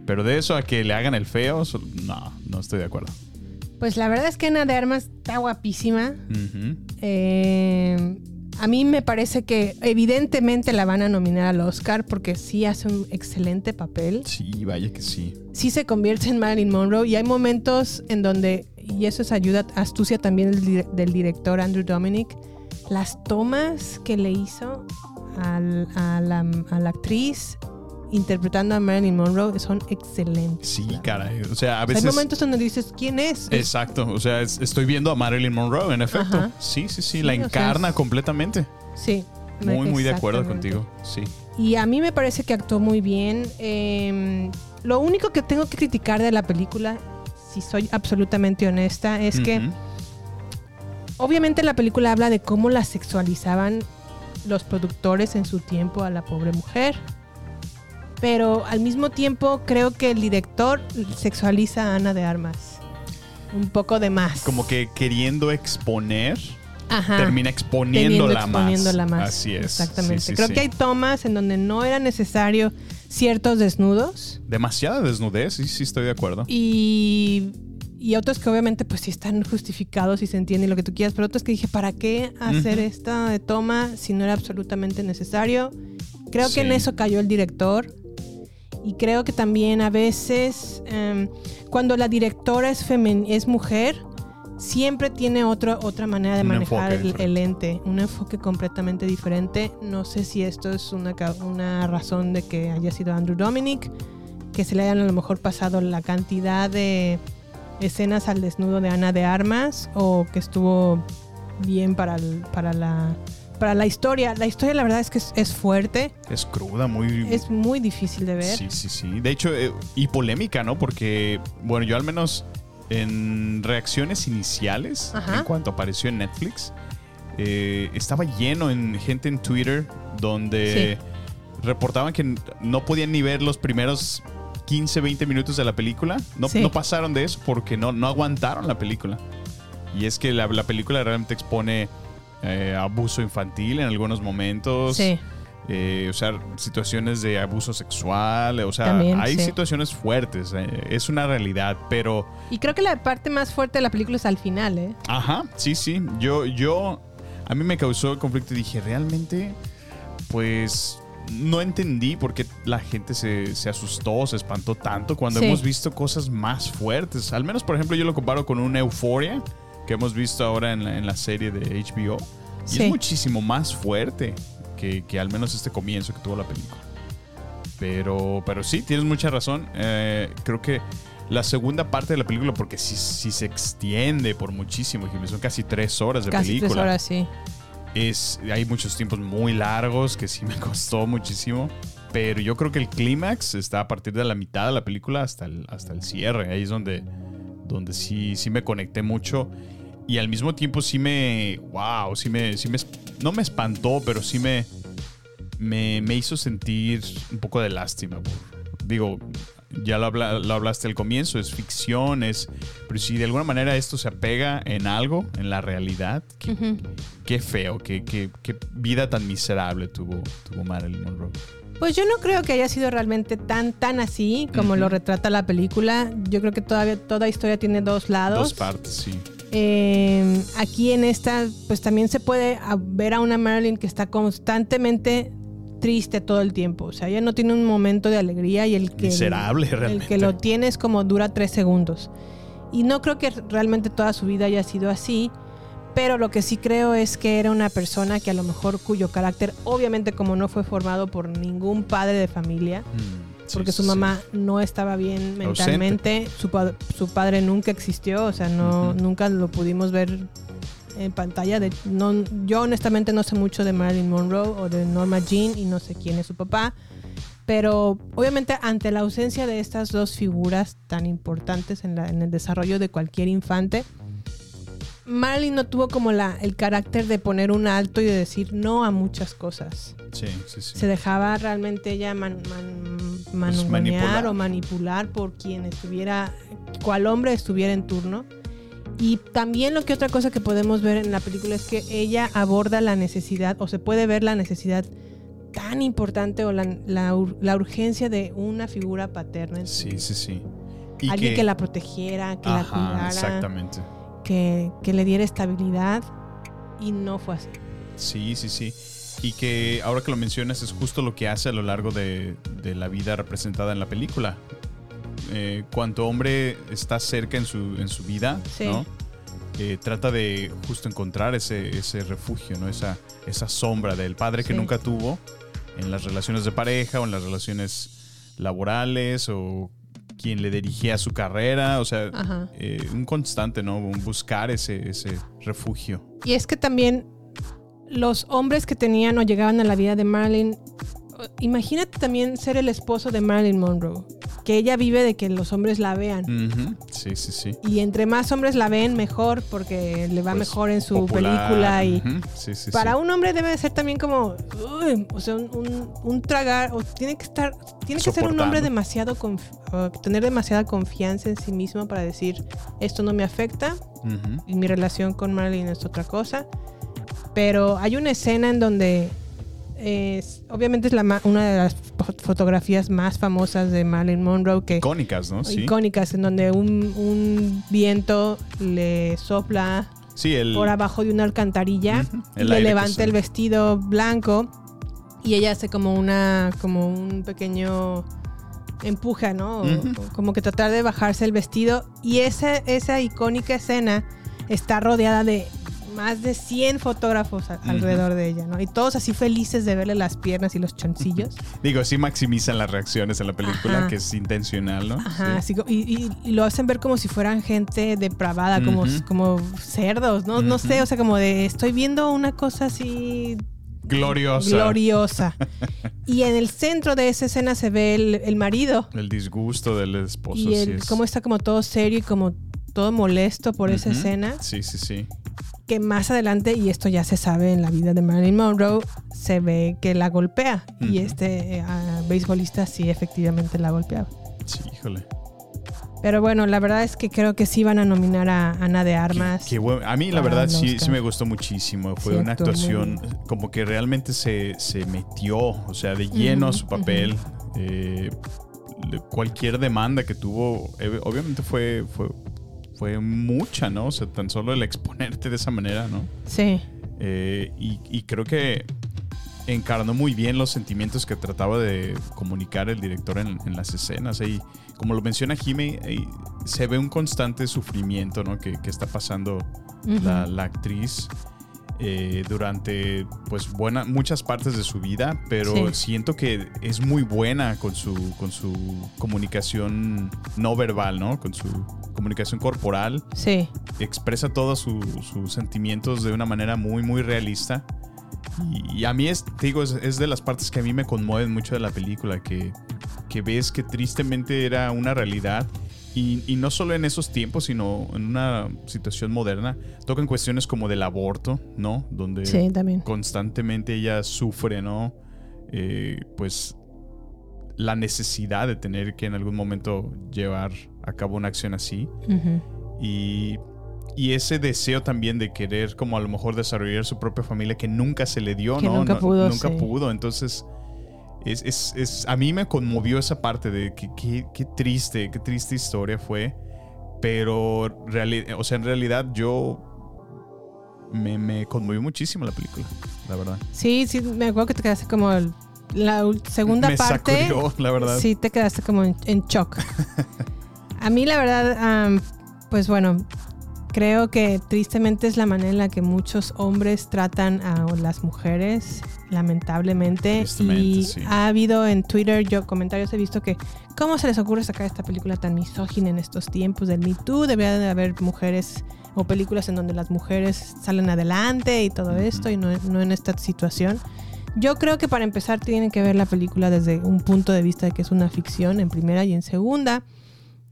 Pero de eso a que le hagan el feo, no, no estoy de acuerdo. Pues la verdad es que Ana de Armas está guapísima. Ujú. Eh, a mí me parece que evidentemente la van a nominar al Oscar porque sí hace un excelente papel. Sí, vaya que sí. Sí se convierte en Marilyn Monroe y hay momentos en donde, y eso es ayuda, astucia también del, dire- del director Andrew Dominic, las tomas que le hizo al- a, la, a la actriz interpretando a Marilyn Monroe son excelentes. Sí, caray. O sea, a O sea, veces. hay momentos donde dices, ¿quién es? Exacto. O sea, es- estoy viendo a Marilyn Monroe, en efecto. Ajá. Sí, sí, sí. La encarna es- completamente. Sí. Muy, muy de acuerdo contigo. Sí. Y a mí me parece que actuó muy bien. Eh, lo único que tengo que criticar de la película, si soy absolutamente honesta, es que obviamente la película habla de cómo la sexualizaban los productores en su tiempo a la pobre mujer. Pero al mismo tiempo creo que el director sexualiza a Ana de Armas. Un poco de más. Como que queriendo exponer, Ajá. termina exponiéndola, exponiéndola más. más. Así es. Exactamente. Sí, sí, Creo sí. que hay tomas en donde no era necesario ciertos desnudos Demasiada desnudez, sí, sí, estoy de acuerdo. y, y otros que obviamente pues sí están justificados y se entiende y lo que tú quieras, pero otros que dije, ¿para qué hacer esta toma si no era absolutamente necesario? Creo que en eso cayó el director. Y creo que también a veces, em, cuando la directora es, femen es mujer, siempre tiene otra otra manera de Un manejar el, el ente, un enfoque completamente diferente. No sé si esto es una, una razón de que haya sido Andrew Dominic, que se le hayan a lo mejor pasado la cantidad de escenas al desnudo de Ana de Armas o que estuvo bien para, el- para, la, para la historia. La historia la verdad es que es, es fuerte, Es cruda, muy. es muy difícil de ver. Sí, sí, sí. De hecho, eh, y polémica, ¿no? Porque, bueno, yo al menos en reacciones iniciales, Ajá. en cuanto apareció en Netflix, eh, estaba lleno en gente en Twitter donde reportaban que no podían ni ver los primeros 15, 20 minutos de la película. No, Sí. no pasaron de eso porque no, no aguantaron la película. Y es que la, la película realmente expone eh, abuso infantil en algunos momentos. Sí. Eh, o sea, situaciones de abuso sexual, o sea, También, hay sí. situaciones fuertes, eh, es una realidad, pero, Y creo que la parte más fuerte de la película es al final, ¿eh? ajá, sí, sí, yo, yo, a mí me causó conflicto y dije, realmente, pues, no entendí por qué la gente se, se asustó, se espantó tanto cuando Sí. hemos visto cosas más fuertes, al menos, por ejemplo, yo lo comparo con una euforia que hemos visto ahora en la, en la serie de HBO, y Sí. es muchísimo más fuerte que, que al menos este comienzo que tuvo la película. Pero, pero sí, tienes mucha razón. Eh, creo que la segunda parte de la película, porque sí, sí se extiende por muchísimo, son casi tres horas de Casi película. tres horas, sí. Es, hay muchos tiempos muy largos que sí me *laughs* costó muchísimo. Pero yo creo que el clímax está a partir de la mitad de la película hasta el, hasta el cierre. Ahí es donde, donde sí, sí me conecté mucho. Y al mismo tiempo sí me. ¡Wow! Sí me. Sí me no me espantó, pero sí me. Me, me hizo sentir un poco de lástima. digo, ya lo, habla- lo hablaste al comienzo, es ficción, es. Pero si de alguna manera esto se apega en algo, en la realidad, qué, qué feo, qué, qué- qué vida tan miserable tuvo, tuvo Marilyn Monroe. Pues yo no creo que haya sido realmente tan, tan así como lo retrata la película. Yo creo que todavía toda historia tiene dos lados. Dos partes, sí. Eh, aquí en esta, pues también se puede ver a una Marilyn que está constantemente triste todo el tiempo. O sea, ella no tiene un momento de alegría y el que, Miserable, el que lo tiene es como dura tres segundos. Y no creo que realmente toda su vida haya sido así. Pero lo que sí creo es que era una persona que a lo mejor cuyo carácter, obviamente como no fue formado por ningún padre de familia, Mm, sí, porque su sí, mamá no estaba bien mentalmente, su, pa- su padre nunca existió, o sea, no, Ujú. nunca lo pudimos ver en pantalla. De, no, yo honestamente no sé mucho de Marilyn Monroe o de Norma Jean y no sé quién es su papá, pero obviamente ante la ausencia de estas dos figuras tan importantes en, la- en el desarrollo de cualquier infante, Marilyn no tuvo como la, el carácter de poner un alto y de decir no a muchas cosas Sí, sí, sí. se dejaba realmente ella man, man- mangonear manipular. o manipular por quien estuviera, cual hombre estuviera en turno. Y también lo que otra cosa que podemos ver en la película es que ella aborda la necesidad, o se puede ver la necesidad tan importante o la, la la urgencia de una figura paterna. Sí, sí, sí. Y Alguien que, la protegiera, que la cuidara, exactamente. Que, que le diera estabilidad. Y no fue así. Sí, sí, sí. Y que ahora que lo mencionas es justo lo que hace a lo largo de, de la vida representada en la película. Eh, cuanto hombre está cerca en su, en su vida, Sí. ¿no? eh, trata de justo encontrar ese, ese refugio, ¿no? Esa, esa sombra del padre que Sí. nunca tuvo en las relaciones de pareja o en las relaciones laborales o quien le dirigía su carrera, o sea, eh, un constante, ¿no? Un buscar ese, ese refugio. Y es que también los hombres que tenían o llegaban a la vida de Marilyn, imagínate también ser el esposo de Marilyn Monroe, que ella vive de que los hombres la vean. Sí, sí, sí. Y entre más hombres la ven, mejor, porque le va Pues, mejor en su popular, película. Y sí, sí, para sí. un hombre debe de ser también como, uy, o sea, un, un- un tragar, o tiene que estar, tiene que ser un hombre demasiado, tener demasiada confianza en sí mismo para decir, esto no me afecta, y mi relación con Marilyn es otra cosa. Pero hay una escena en donde es, obviamente es la una de las fo- fotografías más famosas de Marilyn Monroe que Icónicas, ¿no? Sí. icónicas en donde un, un viento le sopla Sí, el, por abajo de una alcantarilla y le levanta el vestido blanco y ella hace como una como un pequeño empuja, ¿no? Como que tratar de bajarse el vestido y esa esa icónica escena está rodeada de más de 100 fotógrafos a- Ujú. alrededor de ella, ¿no? Y todos así felices de verle las piernas y los choncillos. *laughs* Digo, sí maximizan las reacciones en la película, Ajá. que es intencional, ¿no? Ajá, Sí. así y, y- y lo hacen ver como si fueran gente depravada, como, Ujú. como cerdos, ¿no? No sé, o sea, como de estoy viendo una cosa así Gloriosa. gloriosa. *laughs* y en el centro de esa escena se ve el, el marido El disgusto del esposo. y sí el, es. cómo está como todo serio y como todo molesto por esa Ujú. escena, Sí, sí, sí. Que más adelante, y esto ya se sabe en la vida de Marilyn Monroe, se ve que la golpea. Y este eh, beisbolista sí efectivamente la golpeaba. Sí, híjole. Pero bueno, la verdad es que creo que sí van a nominar a Ana de Armas. Qué bueno. A mí, la verdad, sí, sí me gustó muchísimo. Fue Sí, una actuación como que realmente se, se metió, o sea, de lleno a su papel. Eh, cualquier demanda que tuvo, eh, obviamente fue, fue, fue mucha, ¿no? O sea, tan solo el exponerte de esa manera, ¿no? Sí. Eh, y, y creo que encarnó muy bien los sentimientos que trataba de comunicar el director en, en las escenas. Y como lo menciona Jime, eh, se ve un constante sufrimiento ¿no? que, que está pasando la, la actriz eh, durante pues buena, muchas partes de su vida, pero Sí. siento que es muy buena con su, con su comunicación no verbal, ¿no? Con su comunicación corporal Sí. expresa todos su- sus sentimientos de una manera muy, muy realista. Y, y a mí, es, te digo, es, es de las partes que a mí me conmueven mucho de la película, que, que ves que tristemente era una realidad. Y, y no solo en esos tiempos, sino en una situación moderna. Tocan cuestiones como del aborto, ¿no? Donde Sí, también. constantemente ella sufre, ¿no? Eh, pues la necesidad de tener que en algún momento llevar a cabo una acción así. Y, y ese deseo también de querer como a lo mejor desarrollar su propia familia que nunca se le dio, Que ¿no? nunca No- pudo, Nunca sí. pudo. Entonces, es, es- es- a mí me conmovió esa parte de que qué triste, qué triste historia fue. Pero, reali- o sea, en realidad yo me, me conmovió muchísimo la película, la verdad. Sí, sí, me acuerdo que te quedaste como el- la segunda me parte. sacudió, la verdad. Sí, te quedaste como en, en shock. *laughs* A mí, la verdad, pues bueno, creo que tristemente es la manera en la que muchos hombres tratan a las mujeres, lamentablemente. Y sí. ha habido en Twitter, yo comentarios he visto que, ¿cómo se les ocurre sacar esta película tan misógina en estos tiempos del Me Too? Debería de haber mujeres o películas en donde las mujeres salen adelante y todo esto y no, no en esta situación. Yo creo que para empezar tienen que ver la película desde un punto de vista de que es una ficción en primera y en segunda,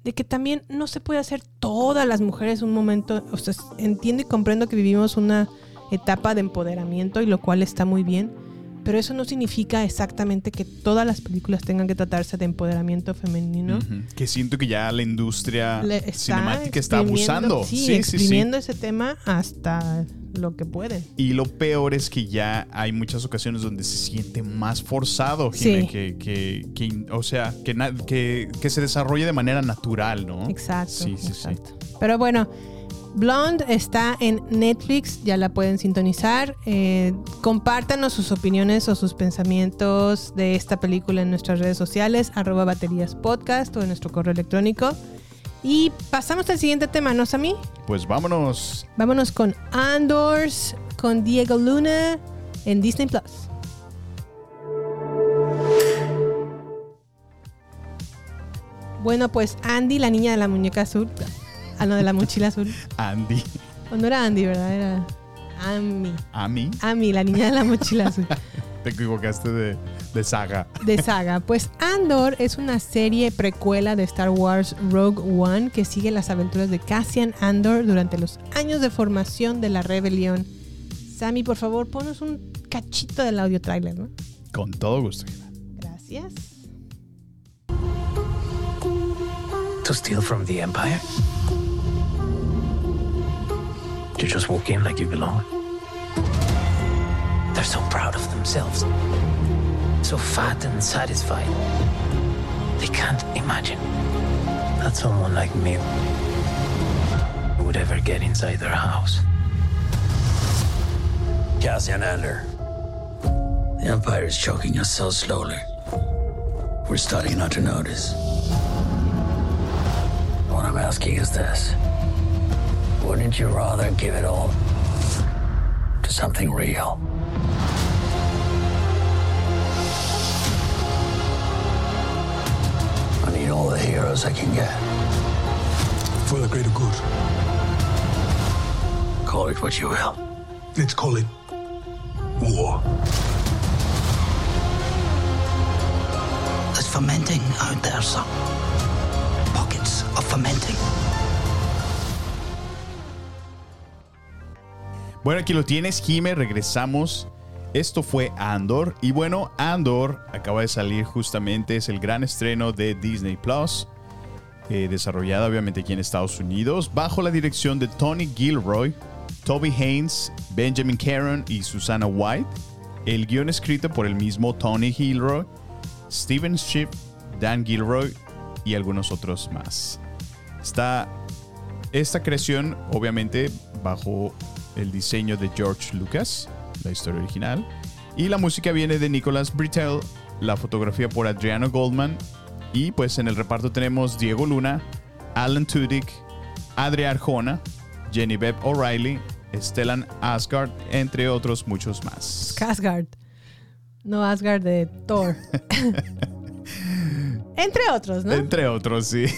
de que también no se puede hacer todas las mujeres un momento, o sea, entiendo y comprendo que vivimos una etapa de empoderamiento y lo cual está muy bien, pero eso no significa exactamente que todas las películas tengan que tratarse de empoderamiento femenino. Ujú. Que siento que ya la industria Le- está cinemática está exprimiendo- abusando. Sí, sí, sí, sí. exprimiendo ese tema hasta lo que pueden. Y lo peor es que ya hay muchas ocasiones donde se siente más forzado, Sí. Jime, que, que, que- o sea, que, que, que se desarrolle de manera natural, ¿no? Exacto. Sí, sí, sí. Pero bueno, Blonde está en Netflix, ya la pueden sintonizar. Eh, compártanos sus opiniones o sus pensamientos de esta película en nuestras redes sociales, arroba baterías podcast o en nuestro correo electrónico. Y pasamos al siguiente tema, ¿no, Sammy? Pues vámonos. Vámonos con Andors, con Diego Luna en Disney Plus. Bueno, pues Andy, la niña de la muñeca azul. Ah, no, de la mochila azul. Andy. O no era Andy, ¿verdad? Era Amy. Ami. Amy, la niña de la mochila azul. *laughs* Te equivocaste de, de saga. de saga. Pues Andor es una serie precuela de Star Wars Rogue One que sigue las aventuras de Cassian Andor durante los años de formación de la rebelión. Sammy, por favor, ponos un cachito del audio trailer, ¿no? Con todo gusto. Gracias. To steal from the Empire? To just walk in like you belong? They're so proud of themselves. So fat and satisfied. They can't imagine that someone like me would ever get inside their house. Cassian Andor. The Empire is choking us so slowly. We're starting not to notice. What I'm asking is this. Wouldn't you rather give it all to something real? I need all the heroes I can get. For the greater good. Call it what you will. Let's call it war. There's fermenting out there, son. Pockets of fermenting. Bueno, aquí lo tienes, Jime. Regresamos. Esto fue Andor. Y bueno, Andor acaba de salir justamente. Es el gran estreno de Disney Plus. eh, desarrollada obviamente aquí en Estados Unidos. Bajo la dirección de Tony Gilroy, Toby Haynes, Benjamin Caron y Susana White. El guion escrito por el mismo Tony Gilroy, Steven Schiff, Dan Gilroy y algunos otros más. Está esta creación, obviamente, bajo el diseño de George Lucas, la historia original. Y la música viene de Nicholas Britell, la fotografía por Adriano Goldman. Y pues en el reparto tenemos Diego Luna, Alan Tudyk, Adria Arjona, Genevieve O'Reilly, Stellan Asgard, entre otros muchos más. Asgard. No Asgard de Thor. *laughs* Entre otros, ¿no? Entre otros, sí. *laughs*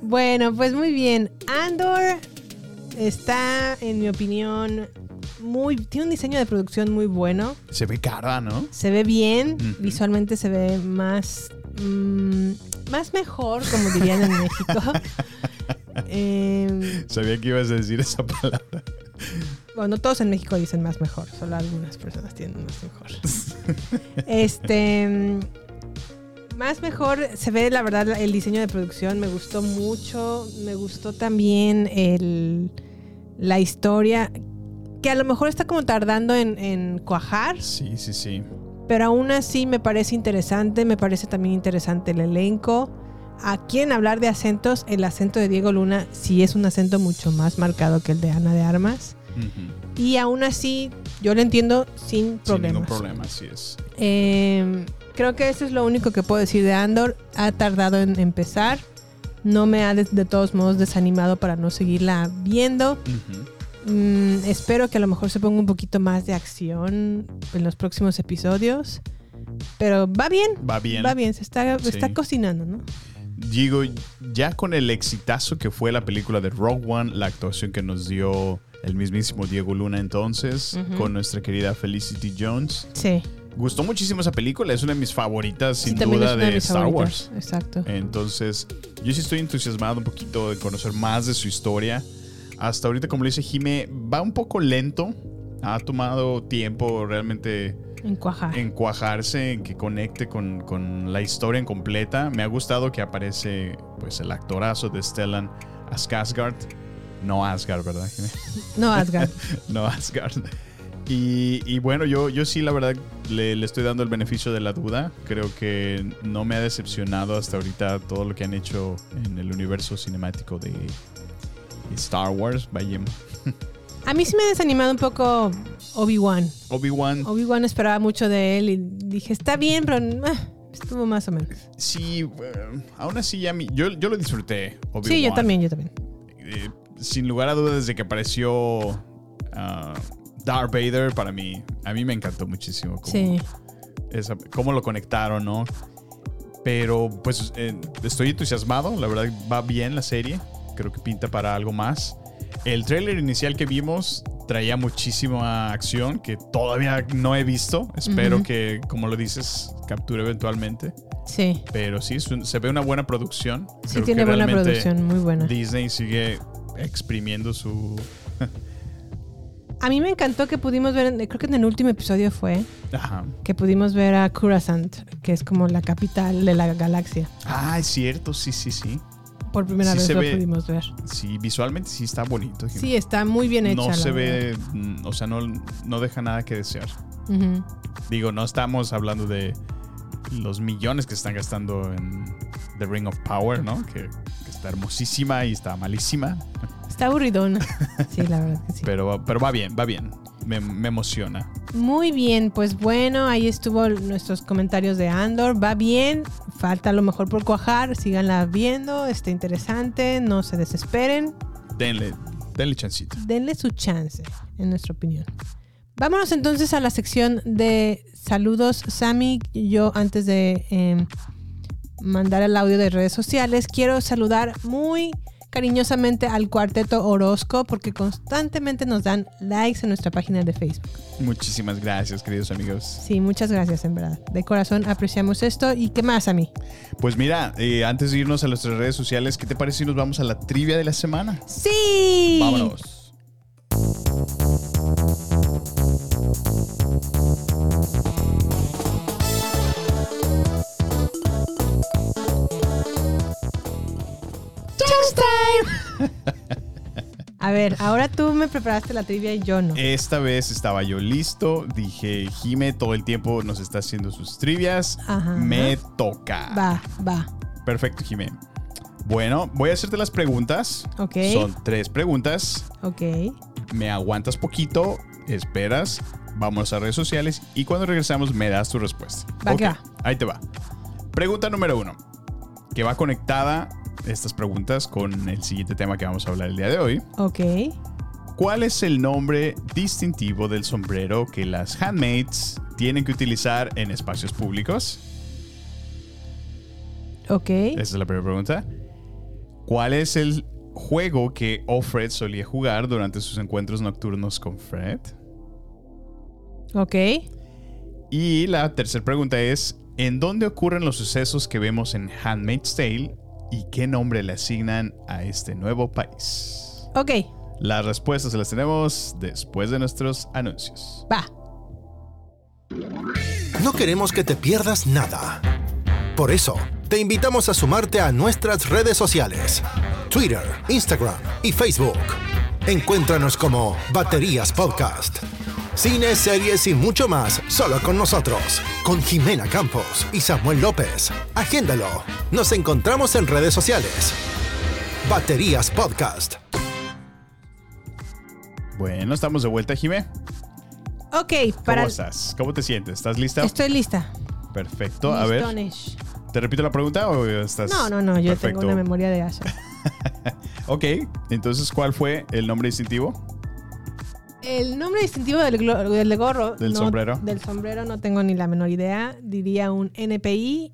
Bueno, pues muy bien. Andor está, en mi opinión, muy. Tiene un diseño de producción muy bueno. Se ve cara, ¿no? Se ve bien. Visualmente se ve más. mm, más mejor, como dirían en México. *laughs* Em, Sabía que ibas a decir esa palabra. bueno, no todos en México dicen más mejor, solo algunas personas tienen más mejor. este. mm, Más mejor se ve, la verdad, el diseño de producción. Me gustó mucho. Me gustó también el, la historia. Que a lo mejor está como tardando en, en cuajar. Sí, sí, sí. Pero aún así me parece interesante. Me parece también interesante el elenco. Aquí en hablar de acentos, el acento de Diego Luna sí es un acento mucho más marcado que el de Ana de Armas. Y aún así, yo lo entiendo sin Sin problemas. ningún problema, así es. Eh, creo que eso es lo único que puedo decir de Andor. Ha tardado en empezar. No me ha de, de todos modos desanimado para no seguirla viendo. Mm, espero que a lo mejor se ponga un poquito más de acción en los próximos episodios. Pero va bien. Va bien. Va bien, se está, Sí. está cocinando, ¿no? Digo, ya con el exitazo que fue la película de Rogue One, la actuación que nos dio el mismísimo Diego Luna entonces, con nuestra querida Felicity Jones. Sí. Gustó muchísimo esa película, es una de mis favoritas sin Sí, duda de Star favoritas. Wars. Exacto. Entonces, yo sí estoy entusiasmado un poquito de conocer más de su historia. Hasta ahorita, como le dice Jime, va un poco lento. Ha tomado tiempo realmente En cuajar. en cuajarse, en que conecte con, con la historia en completa. Me ha gustado que aparece pues el actorazo de Stellan Skarsgård. No Asgard, ¿verdad? Jime? No, Asgard. *laughs* no Asgard. Y, y bueno, yo, yo sí, la verdad, le, le estoy dando el beneficio de la duda. Creo que no me ha decepcionado hasta ahorita todo lo que han hecho en el universo cinemático de Star Wars. Vaya, A mí sí me ha desanimado un poco Obi-Wan. Obi-Wan. Obi-Wan esperaba mucho de él y dije, está bien, pero ah, Estuvo más o menos. Sí, eh, aún así ya mi- yo, yo lo disfruté. Sí, yo Obi-Wan. también, yo también. Eh, sin lugar a dudas, desde que apareció ah, Darth Vader, para mí, a mí me encantó muchísimo. Cómo, Sí. esa- cómo lo conectaron, ¿no? Pero pues eh, estoy entusiasmado, la verdad va bien la serie, creo que pinta para algo más. El tráiler inicial que vimos traía muchísima acción que todavía no he visto, espero que, como lo dices, capture eventualmente. Sí. Pero sí, se ve una buena producción. Sí, Creo tiene buena producción, muy buena. Disney sigue exprimiendo su... A mí me encantó que pudimos ver, creo que en el último episodio fue, Ajá. que pudimos ver a Coruscant, que es como la capital de la galaxia. Ah, es cierto, sí, sí, sí. Por primera Sí vez lo ve- pudimos ver. Sí, visualmente sí está bonito. Sí, está muy bien hecha. no se ve, mm, o sea, no, no deja nada que desear. Digo, no estamos hablando de los millones que están gastando en The Ring of Power, ¿no? Que, que está hermosísima y está malísima. Está aburridona. *laughs* Sí, la verdad que sí. Pero, pero va bien, va bien. Me, me emociona. Muy bien, pues bueno, ahí estuvo nuestros comentarios de Andor. Va bien, falta a lo mejor por cuajar, síganla viendo, está interesante, no se desesperen, Denle, denle chancito. denle su chance, en nuestra opinión. Vámonos entonces a la sección de saludos, Sammy. Yo antes de eh, mandar el audio de redes sociales, quiero saludar muy cariñosamente al cuarteto Orozco porque constantemente nos dan likes en nuestra página de Facebook. Muchísimas gracias, queridos amigos. Sí, muchas gracias, en verdad. De corazón apreciamos esto. ¿Y qué más a mí? Pues mira, eh, antes de irnos a nuestras redes sociales, ¿qué te parece si nos vamos a la trivia de la semana? ¡Sí! Vámonos. A ver, ahora tú me preparaste la trivia y yo no. Esta vez estaba yo listo. Dije, Jime todo el tiempo nos está haciendo sus trivias. Ajá. Me toca. Va, va. Perfecto, Jime. Bueno, voy a hacerte las preguntas. Ok. Son tres preguntas. Ok. Me aguantas poquito, esperas, vamos a redes sociales y cuando regresamos me das tu respuesta. Va Ok, que va. Ahí te va. Pregunta número uno, que va conectada estas preguntas con el siguiente tema que vamos a hablar el día de hoy. Ok. ¿Cuál es el nombre distintivo del sombrero que las handmaids tienen que utilizar en espacios públicos? Ok. Esa es la primera pregunta. ¿Cuál es el juego que Offred solía jugar durante sus encuentros nocturnos con Fred? Ok. Y la tercera pregunta es, ¿en dónde ocurren los sucesos que vemos en Handmaid's Tale y qué nombre le asignan a este nuevo país? Ok. Las respuestas las tenemos después de nuestros anuncios. Va. No queremos que te pierdas nada. Por eso, te invitamos a sumarte a nuestras redes sociales. Twitter, Instagram y Facebook. Encuéntranos como Baterías Podcast. Cine, series y mucho más solo con nosotros. Con Jimena Campos y Samuel López. Agéndalo. Nos encontramos en redes sociales. Baterías Podcast. Bueno, estamos de vuelta, Jimé. Ok, ¿Cómo para. estás? ¿Cómo te sientes? ¿Estás lista? Estoy lista. Perfecto. A ver, Listonish. ¿te repito la pregunta o estás...? No, no, no, yo Perfecto. tengo una memoria de *laughs* Asha. Ok, entonces, ¿cuál fue el nombre distintivo? El nombre distintivo del, gorro. Del no- sombrero. Del sombrero no tengo ni la menor idea. Diría un NPI.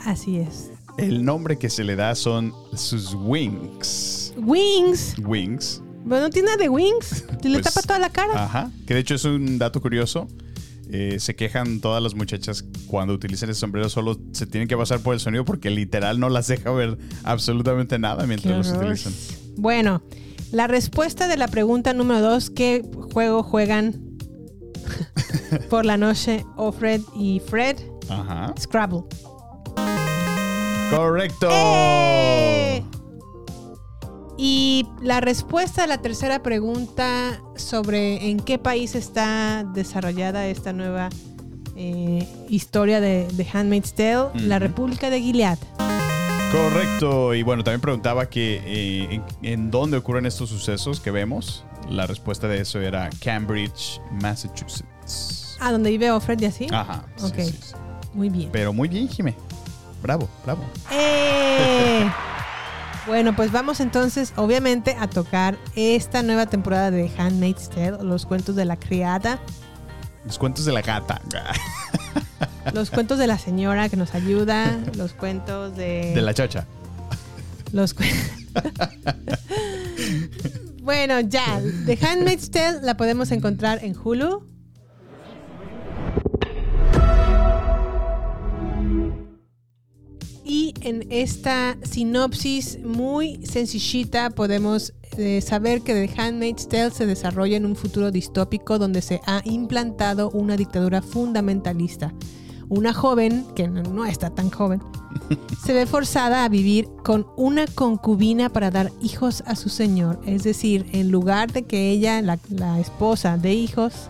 Así es. El nombre que se le da son sus wings. Wings. Wings. Bueno, no tiene nada de wings. Le Pues, tapa toda la cara. Ajá. Que de hecho es un dato curioso. Eh, se quejan todas las muchachas cuando utilizan ese sombrero, solo se tienen que pasar por el sonido porque literal no las deja ver absolutamente nada mientras los utilizan. Bueno, la respuesta de la pregunta número dos, ¿qué juego juegan *laughs* por la noche Offred y Fred? Ajá. Scrabble. Correcto. ¡Eh! Y la respuesta a la tercera pregunta sobre en qué país está desarrollada esta nueva eh, historia de, de Handmaid's Tale, la. República de Gilead. Correcto. Y bueno, también preguntaba que eh, en, en dónde ocurren estos sucesos que vemos. La respuesta de eso era Cambridge, Massachusetts. Ah, donde vive Offred y así. Ajá. Ok. sí, sí. Muy bien. Pero muy bien, Jime. Bravo, bravo. ¡Eh! *laughs* Bueno, pues vamos entonces, obviamente, a tocar esta nueva temporada de Handmaid's Tale, los cuentos de la criada, Los cuentos de la gata. *laughs* *laughs* los cuentos de la señora que nos ayuda, los cuentos de... De la chacha. Los cuen- bueno, ya. The Handmaid's Tale la podemos encontrar en Hulu. Y en esta sinopsis muy sencillita podemos eh, saber que The Handmaid's Tale se desarrolla en un futuro distópico donde se ha implantado una dictadura fundamentalista. Una joven, que no, está tan joven, *laughs* se ve forzada a vivir con una concubina para dar hijos a su señor. Es decir, en lugar de que ella, la, la esposa, dé hijos,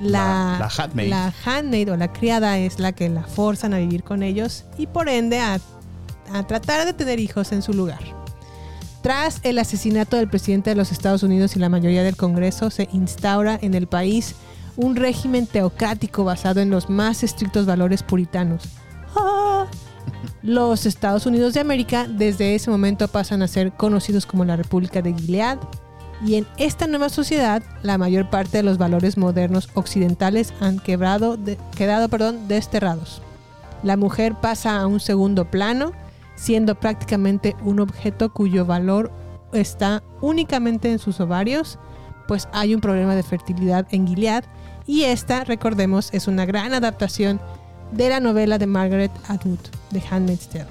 la, La- la handmaid. la handmaid o la criada es la que la forzan a vivir con ellos y por ende a, a tratar de tener hijos en su lugar. Tras el asesinato del presidente de los Estados Unidos y la mayoría del Congreso, se instaura en el país un régimen teocrático basado en los más estrictos valores puritanos. ¡Ah! Los Estados Unidos de América desde ese momento pasan a ser conocidos como la República de Gilead y en esta nueva sociedad la mayor parte de los valores modernos occidentales han quebrado quedado perdón, desterrados. La mujer pasa a un segundo plano, siendo prácticamente un objeto cuyo valor está únicamente en sus ovarios, pues hay un problema de fertilidad en Gilead y esta, recordemos, es una gran adaptación de la novela de Margaret Atwood, The Handmaid's Tale.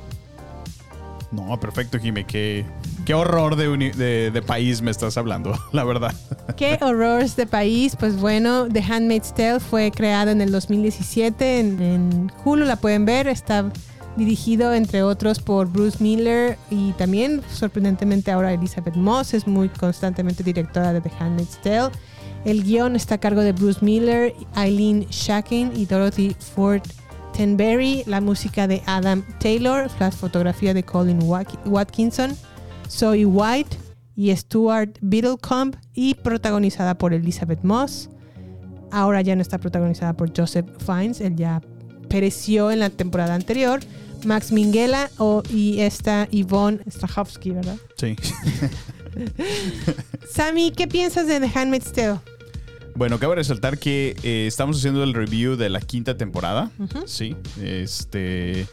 No, perfecto, Jime. Qué, qué horror de, uni- de- de país me estás hablando, *laughs* la verdad. ¿Qué horrores de país? Pues bueno, The Handmaid's Tale fue creada en el 2017 en, en Hulu, la pueden ver, está dirigido entre otros por Bruce Miller y también sorprendentemente ahora Elizabeth Moss es muy constantemente directora de The Handmaid's Tale. El guion está a cargo de Bruce Miller, Eileen Shakin y Dorothy Ford Tenberry, la música de Adam Taylor, la fotografía de Colin Wat- Watkinson, Zoe White y Stuart Biddlecomb y protagonizada por Elizabeth Moss. Ahora ya no está protagonizada por Joseph Fiennes, él ya pereció en la temporada anterior. Max Minghella y esta Yvonne Strahovski, ¿verdad? Sí. *laughs* Sammy, ¿qué piensas de The Handmaid's Tale? Bueno, cabe resaltar que eh, estamos haciendo el review de la quinta temporada. Sí. Este.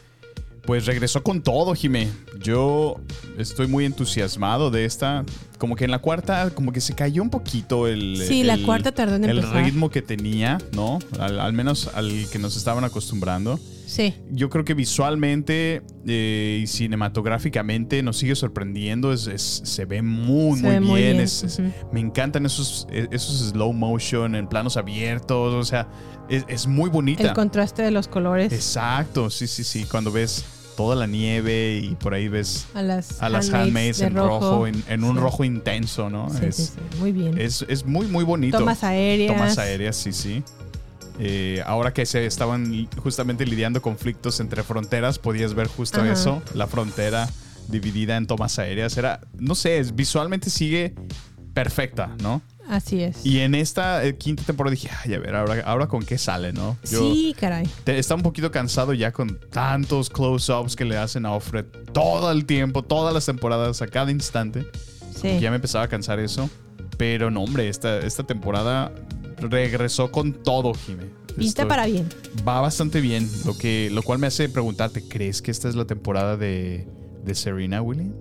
Pues regresó con todo, Jime. Yo estoy muy entusiasmado de esta. Como que en la cuarta, como que se cayó un poquito el. Sí, la cuarta tardó en El empezar. ritmo que tenía, ¿no? Al, al menos al que nos estaban acostumbrando. Sí. Yo creo que visualmente eh, y cinematográficamente nos sigue sorprendiendo. Es, es- se ve muy, Se muy ve bien. muy bien, Es- es- ujú. me encantan esos, e- esos slow motion en planos abiertos. O sea, es, es muy bonita. El contraste de los colores Exacto, sí, sí, sí. Cuando ves toda la nieve y por ahí ves a las, a las handmaids en rojo, en, en un Sí. rojo intenso, ¿no? Sí, es, sí, muy bien. es, es muy, muy bonito. Tomas aéreas. Tomas aéreas, sí, sí. Eh, ahora que se estaban justamente lidiando conflictos entre fronteras, podías ver justo Ajá. eso, la frontera dividida en tomas aéreas. Era, no sé, es- visualmente sigue perfecta, ¿no? Así es. Y en esta eh, quinta temporada dije, ay, a ver, ahora, ahora con qué sale, ¿no? sí, caray. te- está un poquito cansado ya con tantos close-ups que le hacen a Offred todo el tiempo, todas las temporadas, a cada instante. Sí. Ya me empezaba a cansar eso. Pero no, hombre, esta, esta temporada regresó con todo, Jime. Pinta Estoy- para bien. Va bastante bien, lo, que, lo cual me hace preguntarte, ¿crees que esta es la temporada de, de Serena Williams?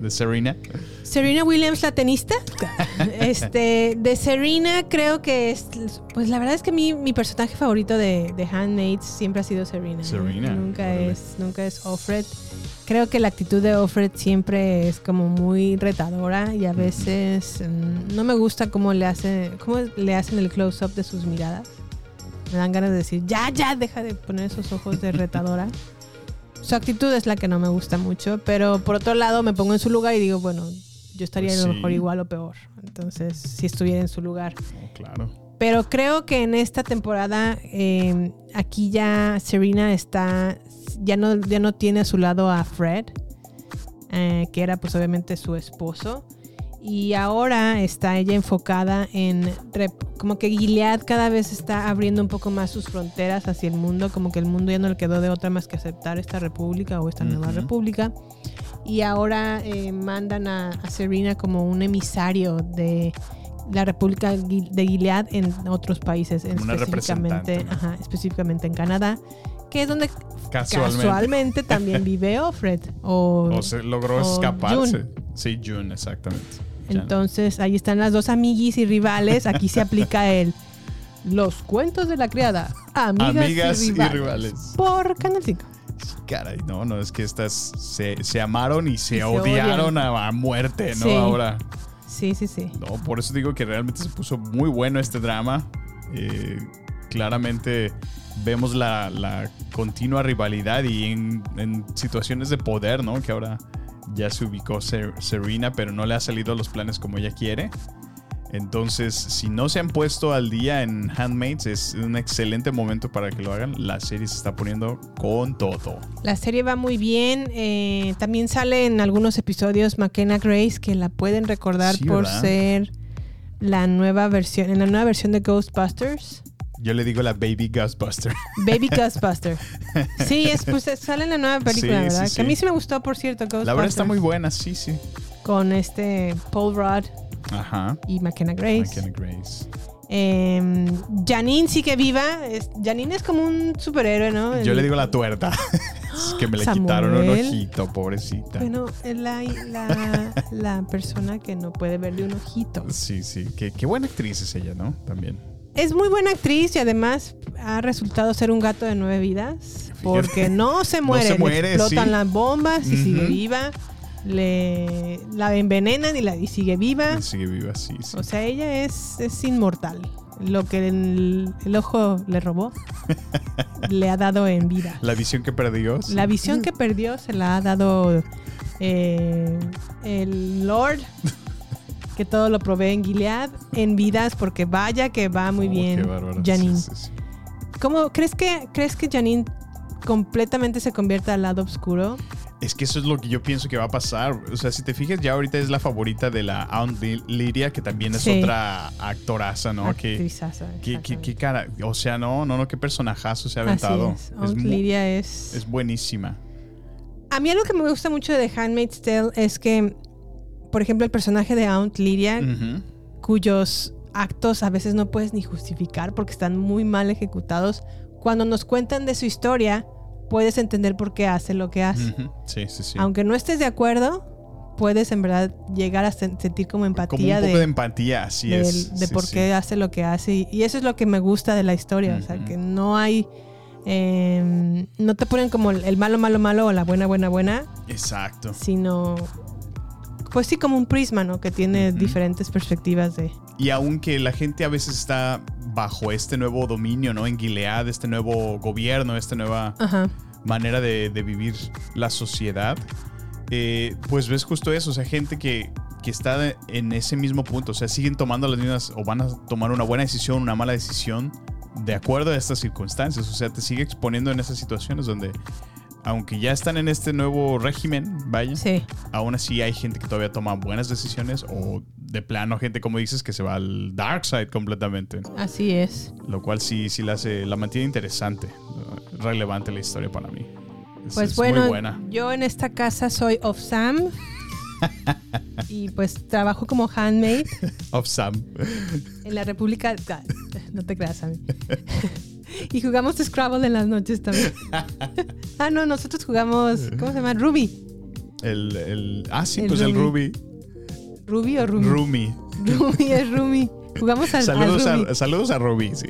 ¿De Serena? Serena Williams, la tenista. *laughs* este, de Serena creo que es, pues la verdad es que mi, mi personaje favorito de, de Handmaids siempre ha sido Serena. ¿eh? Serena, Nunca es, nunca es Offred. Creo que la actitud de Offred siempre es como muy retadora y a veces mm, no me gusta cómo le hace, cómo le hacen el close up de sus miradas. Me dan ganas de decir, ya, ya, deja de poner esos ojos de retadora. *laughs* Su actitud es la que no me gusta mucho, pero por otro lado me pongo en su lugar y digo, bueno, yo estaría Pues a lo sí. mejor igual o peor. Entonces, si estuviera en su lugar. Claro. Pero creo que en esta temporada eh, aquí ya Serena está, ya no, ya no tiene a su lado a Fred, eh, que era pues obviamente su esposo. Y ahora está ella enfocada en como que Gilead cada vez está abriendo un poco más sus fronteras hacia el mundo, como que el mundo ya no le quedó de otra más que aceptar esta república o esta nueva república. Y ahora eh, mandan a, a Serena como un emisario de la República de Gilead en otros países, una específicamente, ajá, específicamente en Canadá, que es donde Casualmente. casualmente también *laughs* vive Offred. O, O se logró o escaparse. June. Sí, June, exactamente. Entonces ahí están las dos amiguis y rivales. Aquí se aplica el Los cuentos de la criada. Amigas, Amigas y, y rivales. Por Canal 5. Caray, no, no, es que estas se, se amaron y se, Y se odiaron a, a muerte, ¿no? Sí. Ahora. Sí, sí, sí. No, por eso digo que realmente se puso muy bueno este drama. Eh, claramente vemos la, la continua rivalidad y en, en situaciones de poder, ¿no? Que ahora ya se ubicó Ser- Serena, pero no le ha salido los planes como ella quiere. Entonces, si no se han puesto al día en Handmaids, es un excelente momento para que lo hagan. La serie se está poniendo con todo. La serie va muy bien. eh, también sale en algunos episodios McKenna Grace, que la pueden recordar Sí, por ¿verdad? ser la nueva versión, en la nueva versión de Ghostbusters. Yo le digo la Baby Ghostbuster. Baby *laughs* Ghostbuster. Sí, es, pues sale en la nueva película, Sí, ¿verdad? sí, Que a mí sí. sí me gustó, por cierto, Ghostbusters. La verdad está muy buena, sí, sí. Con este Paul Rudd Ajá. y McKenna Grace. McKenna Grace. Eh, Janine sigue viva. Es- Janine es como un superhéroe, ¿no? Yo El- le digo la tuerta. *laughs* es que me le Samuel. quitaron un ojito, pobrecita. Bueno, es la, la, la persona que no puede verle un ojito. Sí, sí. Qué, qué buena actriz es ella, ¿no? También. Es muy buena actriz y además ha resultado ser un gato de nueve vidas. Porque no *laughs* se muere. se le muere, explotan sí. las bombas y Ujú. sigue viva. Le, la envenenan y, la, y sigue viva. Y sigue viva, sí, sí. O sea, ella es, es inmortal. Lo que el, el ojo le robó, *laughs* le ha dado en vida. La visión que perdió. sí. La visión que perdió se la ha dado eh, el Lord, que todo lo provee en Gilead, en vidas, porque vaya que va muy Oh, bien. Janine. Sí, sí, sí. ¿Cómo crees que, crees que Janine completamente se convierta al lado oscuro? Es que eso es lo que yo pienso que va a pasar. O sea, si te fijas, ya ahorita es la favorita de la Aunt Lydia, que también es Sí. otra actoraza, ¿no? Que, que, que- cara. O sea, no, no, no, qué personajazo se ha Así aventado. es. Aunt mu- Lydia es... es buenísima. A mí algo que me gusta mucho de The Handmaid's Tale es que, por ejemplo, el personaje de Aunt Lydia, cuyos actos a veces no puedes ni justificar porque están muy mal ejecutados, cuando nos cuentan de su historia, puedes entender por qué hace lo que hace. Sí, sí, sí. Aunque no estés de acuerdo, puedes en verdad llegar a sen- sentir como Como un empatía poco de, de, empatía, así es. de por qué hace lo que hace. Y, y eso es lo que me gusta de la historia. O sea, que no hay... eh, no te ponen como el malo, malo, malo o la buena, buena, buena, Exacto. sino... Pues sí, como un prisma, ¿no? Que tiene diferentes perspectivas de... Y aunque la gente a veces está bajo este nuevo dominio, ¿no? En Gilead, este nuevo gobierno, esta nueva Ajá. manera de, de vivir la sociedad, eh, pues ves justo eso, o sea, gente que, que está en ese mismo punto, o sea, siguen tomando las mismas o van a tomar una buena decisión, una mala decisión, de acuerdo a estas circunstancias, o sea, te sigue exponiendo en esas situaciones donde, aunque ya están en este nuevo régimen, vaya, Sí. aún así hay gente que todavía toma buenas decisiones o de plano gente, como dices, que se va al dark side completamente. Así es. Lo cual sí, sí la, hace, la mantiene interesante, relevante la historia para mí. Es, Pues es bueno, muy buena. yo en esta casa soy of Sam. *laughs* y pues trabajo como handmaid Of Sam. en la República. No te creas, Sammy. *laughs* y jugamos Scrabble en las noches también. *laughs* ah, no, nosotros jugamos. ¿Cómo se llama? Ruby. El, el, ah, sí, El pues el Ruby. Ruby. ¿Ruby o Rumi? Rumi. Ruby es Rumi. Jugamos al, al Saludos Rumi. a, saludos a Ruby, sí.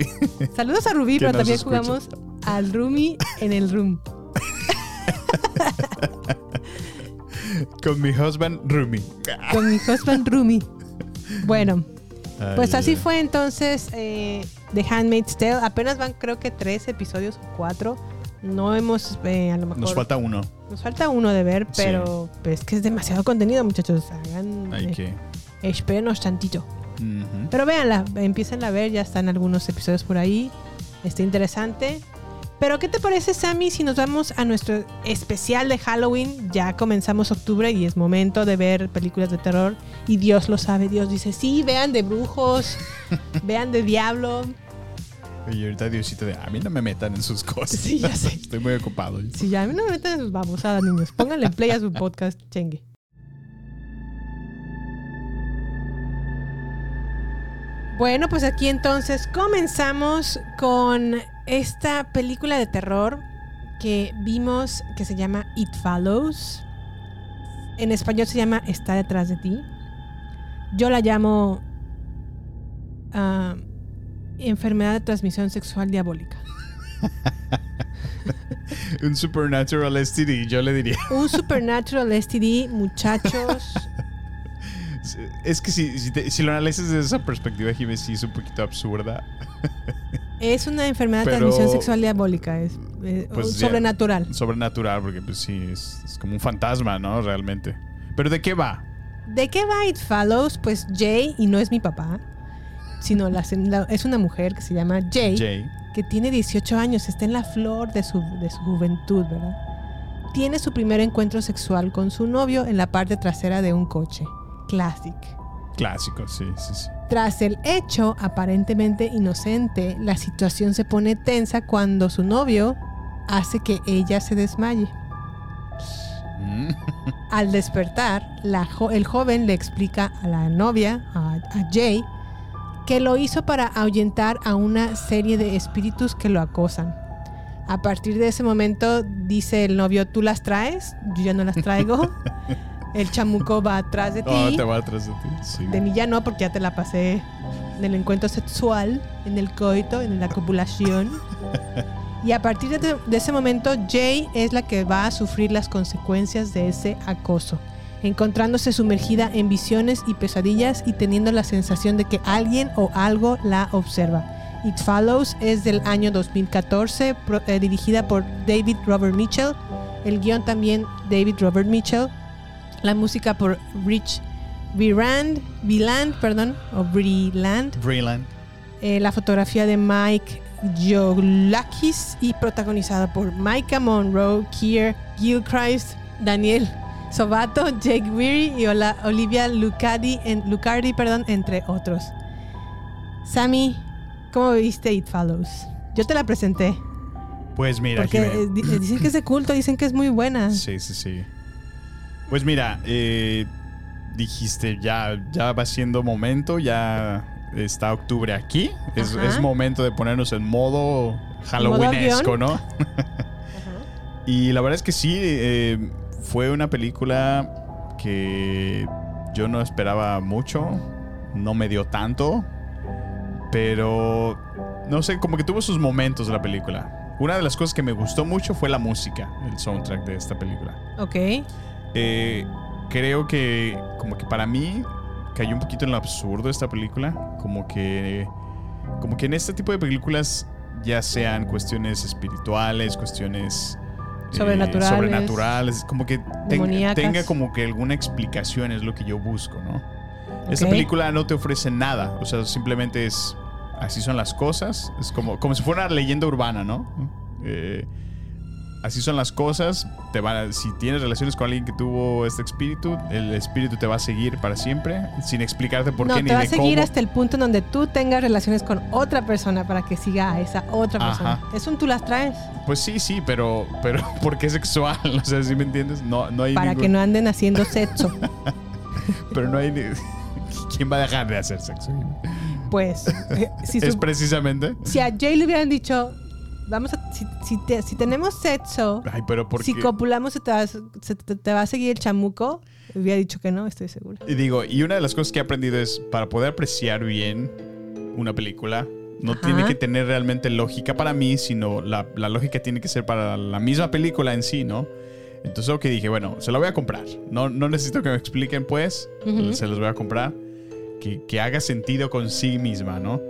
Saludos a que pero también escucha. jugamos al Rumi en el room. Con mi husband Rumi. Con mi husband Rumi. Bueno, Pues así fue entonces eh, The Handmaid's Tale. Apenas van creo que tres episodios o cuatro. No hemos, eh, a lo mejor... Nos falta uno. nos falta uno de ver, Sí. pero pues que es demasiado contenido, muchachos. Hagan, Hay eh, que. espérenos tantito. Ujú. Pero véanla, empiecen a ver, ya están algunos episodios por ahí. Está interesante. Pero ¿qué te parece, Sammy, si nos vamos a nuestro especial de Halloween? Ya comenzamos octubre y es momento de ver películas de terror. Y Dios lo sabe, Dios dice, sí, vean de brujos, *laughs* vean de diablo. Y ahorita Diosito de, a mí no me metan en sus *laughs* cosas. Sí, ya sé. *laughs* Estoy muy ocupado. Sí, ya a mí no me metan en sus babosadas, niños. Pónganle play a su podcast, chengue. Bueno, pues aquí entonces comenzamos con esta película de terror que vimos que se llama It Follows. En español se llama Está detrás de ti. Yo la llamo ah, enfermedad de transmisión sexual diabólica. *laughs* Un supernatural STD, yo le diría. Un supernatural STD, muchachos. *laughs* Es que si, si, te- si lo analizas desde esa perspectiva, Jiménez, sí es un poquito absurda. Es una enfermedad de transmisión sexual diabólica, es Pues ya- sobrenatural. Sobrenatural, porque pues sí, es, es como un fantasma, ¿no? Realmente. Pero ¿de qué va? ¿De qué va It Follows? Pues Jay, y no es mi papá, sino la, la- es una mujer que se llama Jay, Jay. que tiene 18 años, está en la flor de su, de su juventud, ¿verdad? Tiene su primer encuentro sexual con su novio en la parte trasera de un coche. Classic. Clásico, sí, sí, sí. Tras el hecho aparentemente inocente, la situación se pone tensa cuando su novio hace que ella se desmaye. Mm. *laughs* Al despertar, la jo- el joven le explica a la novia, a, a Jay, que lo hizo para ahuyentar a una serie de espíritus que lo acosan. A partir de ese momento, dice el novio, ¿tú las traes? Yo ya no las traigo. *laughs* el chamuco va atrás de ti. Oh, te va atrás de ti. Sí. De mí ya no, porque ya te la pasé en el encuentro sexual, en el coito, en la copulación. Y a partir de, de ese momento, Jay es la que va a sufrir las consecuencias de ese acoso, encontrándose sumergida en visiones y pesadillas y teniendo la sensación de que alguien o algo la observa. It Follows es del año 2014, pro- eh, dirigida por David Robert Mitchell. El guion también David Robert Mitchell. La música por Rich Virand, Viland, perdón, o Briland. Brilliant. Eh, la fotografía de Mike Jolakis y protagonizada por Micah Monroe, Kier Gilchrist, Daniel Sobato, Jake Weary y Ola- Olivia Lucardi, en, Lucardi perdón, entre otros. Sammy, ¿cómo viste It Follows? Yo te la presenté. Pues mira, Porque dicen que es de culto, dicen que es muy buena. Sí, sí, sí. Pues mira, eh, dijiste, ya, ya va siendo momento, ya está octubre aquí. Es, Ajá. es momento de ponernos en modo halloweenesco. ¿no? *laughs* y la verdad es que sí, eh, fue una película que yo no esperaba mucho, no me dio tanto, pero no sé, como que tuvo sus momentos la película. Una de las cosas que me gustó mucho fue la música, el soundtrack de esta película. Ok. Eh, creo que como que para mí cayó un poquito en lo absurdo esta película. Como que, como que en este tipo de películas, ya sean cuestiones espirituales, cuestiones eh, Sobrenaturales. sobrenaturales, como que tenga, como que alguna explicación es lo que yo busco, ¿no? Esta Ok. película no te ofrece nada, o sea, simplemente es así son las cosas, es como, como si fuera una leyenda urbana, ¿no? Eh, así son las cosas, te van a- si tienes relaciones con alguien que tuvo este espíritu, el espíritu te va a seguir para siempre, sin explicarte por no, qué te ni va a de seguir cómo. hasta el punto en donde tú tengas relaciones con otra persona para que siga a esa otra persona. Ajá. Es un tú las traes Pues sí, sí, pero, pero *laughs* ¿por qué sexual? *laughs* O sea, ¿sí me entiendes? No, no hay para ningún- que no anden haciendo sexo. *laughs* Pero no hay... ni- ¿Quién va a dejar de hacer sexo? Pues, eh, si, Es precisamente... si a Jay le hubieran dicho, vamos a, si, si te- si tenemos sexo, Ay, pero ¿por si copulamos se te, va, se te- te va a seguir el chamuco, hubiera dicho que no, estoy segura. Y digo, y una de las cosas que he aprendido es, para poder apreciar bien una película, no Ajá. tiene que tener realmente lógica para mí, sino la, la lógica tiene que ser para la misma película en sí, ¿no? Entonces lo que dije, bueno, se la voy a comprar. No, no necesito que me expliquen, pues, se los voy a comprar. Que, que haga sentido con sí misma, ¿no?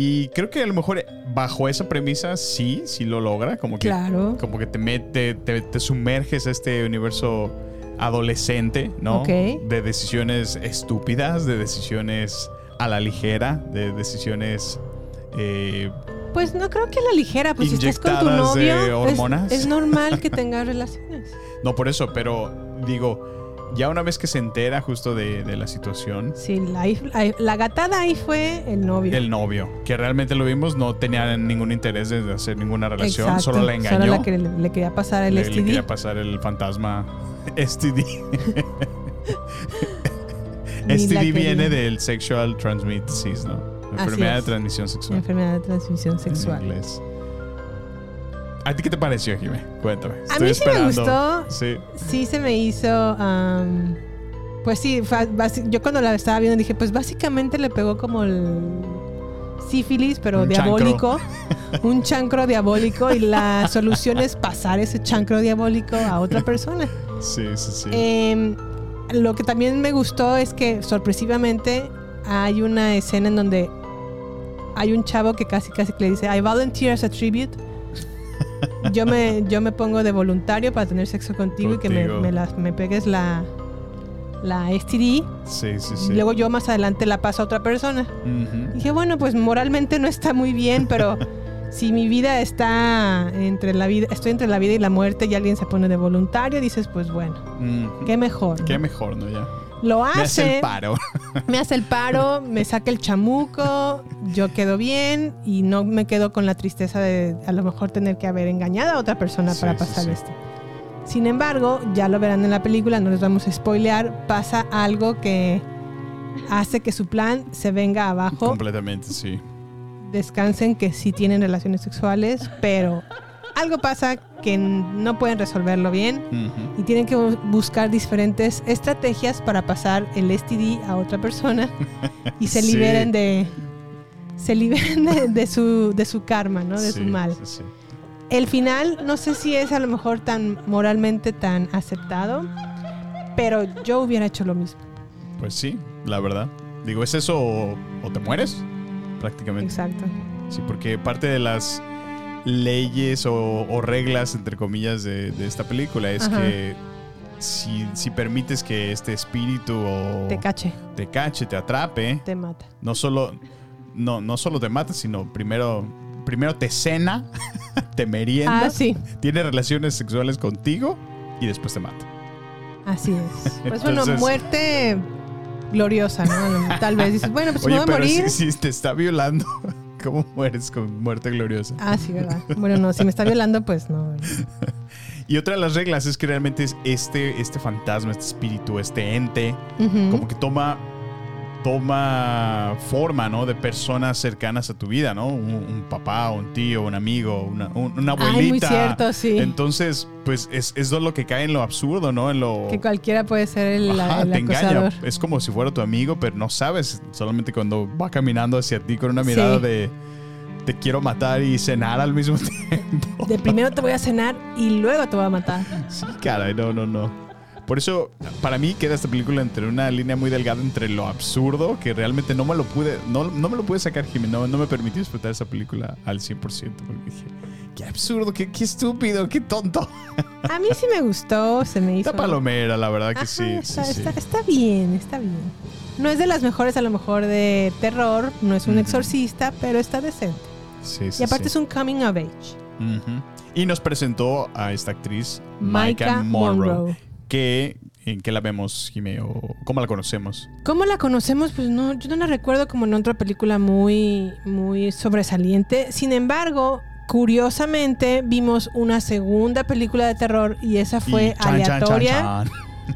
Y creo que a lo mejor bajo esa premisa sí, sí lo logra, como que Claro. como que te mete, te, te sumerges a este universo adolescente, ¿no? Ok. De decisiones estúpidas, de decisiones a la ligera, de decisiones eh, Pues no creo que la ligera, pues si estás con tu novio, es-. Es, normal que *laughs* tengas relaciones. No por eso, pero digo, ya una vez que se entera justo de, de la situación, Sí, la, la- la gatada ahí fue el novio. el novio, que realmente lo vimos, no tenía ningún interés de hacer ninguna relación, Exacto, solo la engañó. Solo la que le, le quería pasar el le, le STD. quería pasar el fantasma *laughs* STD. STD *laughs* viene del Sexual Transmit Disease, ¿no? Enfermedad de transmisión sexual. Enfermedad de transmisión en sexual. inglés. ¿A ti qué te pareció, Jimé? Cuéntame. A mí sí me gustó. Sí. Sí se me hizo... pues sí, yo cuando la estaba viendo dije, pues básicamente le pegó como el sífilis, pero Un diabólico. *laughs* un chancro diabólico y la solución es pasar ese chancro diabólico a otra persona. Sí, sí, sí. Em, lo que también me gustó es que sorpresivamente hay una escena en donde hay un chavo que casi casi que le dice I volunteer as a tribute. Yo me, yo me pongo de voluntario para tener sexo contigo, y que me, me las- me pegues la, la STD. sí, sí, sí. Y luego yo más adelante la paso a otra persona. Dije, bueno, pues moralmente no está muy bien, pero *laughs* si mi vida está entre la vida, estoy entre la vida y la muerte y alguien se pone de voluntario, dices, pues bueno, Ujú. qué mejor. ¿no? Qué mejor, ¿no? Ya. Lo Me hace hace, el paro. me hace el paro, me saca el chamuco, yo quedo bien y no me quedo con la tristeza de a lo mejor tener que haber engañado a otra persona Sí, para pasar sí. esto. Sin embargo, ya lo verán en la película, no les vamos a spoilear, pasa algo que hace que su plan se venga abajo. Completamente, sí. Descansen que sí tienen relaciones sexuales, pero algo pasa que no pueden resolverlo bien y tienen que bu- buscar diferentes estrategias para pasar el STD a otra persona y se *laughs* Sí. liberen de se liberen de, de su de su karma, ¿no? De Sí, su mal. sí. El final no sé si es a lo mejor tan moralmente tan aceptado, pero yo hubiera hecho lo mismo. Pues sí, la verdad. Digo, es eso o, o te mueres, prácticamente. Exacto. Sí, porque parte de las leyes o, o reglas, entre comillas, de, de esta película es Ajá. que si, si permites que este espíritu o Te cache, te cache, te atrape, te mata. no solo, no, no solo te mata, sino primero, primero te cena, *laughs* te merienda, Ah, sí. tiene relaciones sexuales contigo y después te mata. Así es. *laughs* Pues bueno, Entonces- muerte gloriosa, ¿no? Tal vez dices, bueno, pues Oye, me voy a pero morir. si, si te está violando, *laughs* ¿cómo mueres con muerte gloriosa? Ah, sí, ¿verdad? Bueno, no, si me está violando, pues no. *laughs* Y otra de las reglas es que realmente es este, este fantasma, este espíritu, este ente, como que toma, toma forma, ¿no? De personas cercanas a tu vida, ¿no? Un, un papá, un tío, un amigo, una, un- una Ay, abuelita. muy cierto, sí. Entonces, pues es, es lo que cae en lo absurdo, ¿no? En lo... Que cualquiera puede ser el, Ajá, el te engaña. Es como si fuera tu amigo, pero no sabes. Solamente cuando va caminando hacia ti con una mirada Sí. de te quiero matar y cenar al mismo *laughs* tiempo. De primero te voy a cenar y luego te voy a matar. Sí, caray, no, no, no. Por eso, para mí queda esta película entre una línea muy delgada entre lo absurdo, que realmente no me lo pude, no, no me lo pude sacar, Jimmy, no, no me permitió disfrutar esa película al 100%, porque dije, qué absurdo, qué, qué estúpido, qué tonto. A mí sí me gustó, se me hizo. Esta palomera, la verdad que Ajá, sí, está, sí, sí. está- está bien, está bien. No es de las mejores a lo mejor de terror, no es un exorcista, pero está decente. Sí, sí, y aparte sí. es un coming of age. Y nos presentó a esta actriz, Micah Monroe, Monroe. Que ¿en qué la vemos, Jimmy? ¿O cómo la conocemos? ¿Cómo la conocemos? Pues no, yo no la recuerdo como en otra película muy, muy sobresaliente. Sin embargo, curiosamente vimos una segunda película de terror y esa fue Y chan, aleatoria. chan, chan.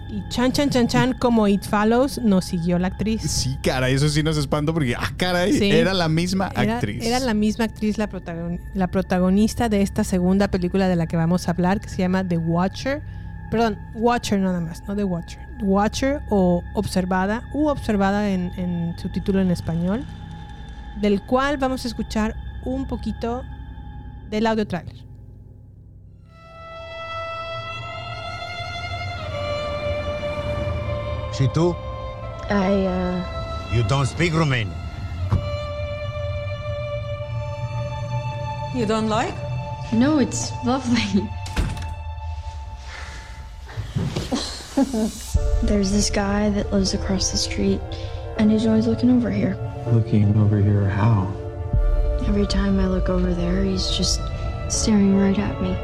Y chan chan chan chan, como It Follows, nos siguió la actriz. Sí, caray, eso sí nos espantó porque, ah, caray, Sí. era la misma Era, actriz. era la misma actriz, la, protagon- la protagonista de esta segunda película de la que vamos a hablar, que se llama The Watcher. Perdón, Watcher nada más, no The Watcher. Watcher o Observada, u Observada en, en su título en español, del cual vamos a escuchar un poquito del audio trailer. Shitu, I, uh, you don't speak Romanian. You don't like? no, it's lovely. *laughs* There's this guy that lives across the street, and he's always looking over here. Looking over here, how? Every time I look over there, he's just staring right at me.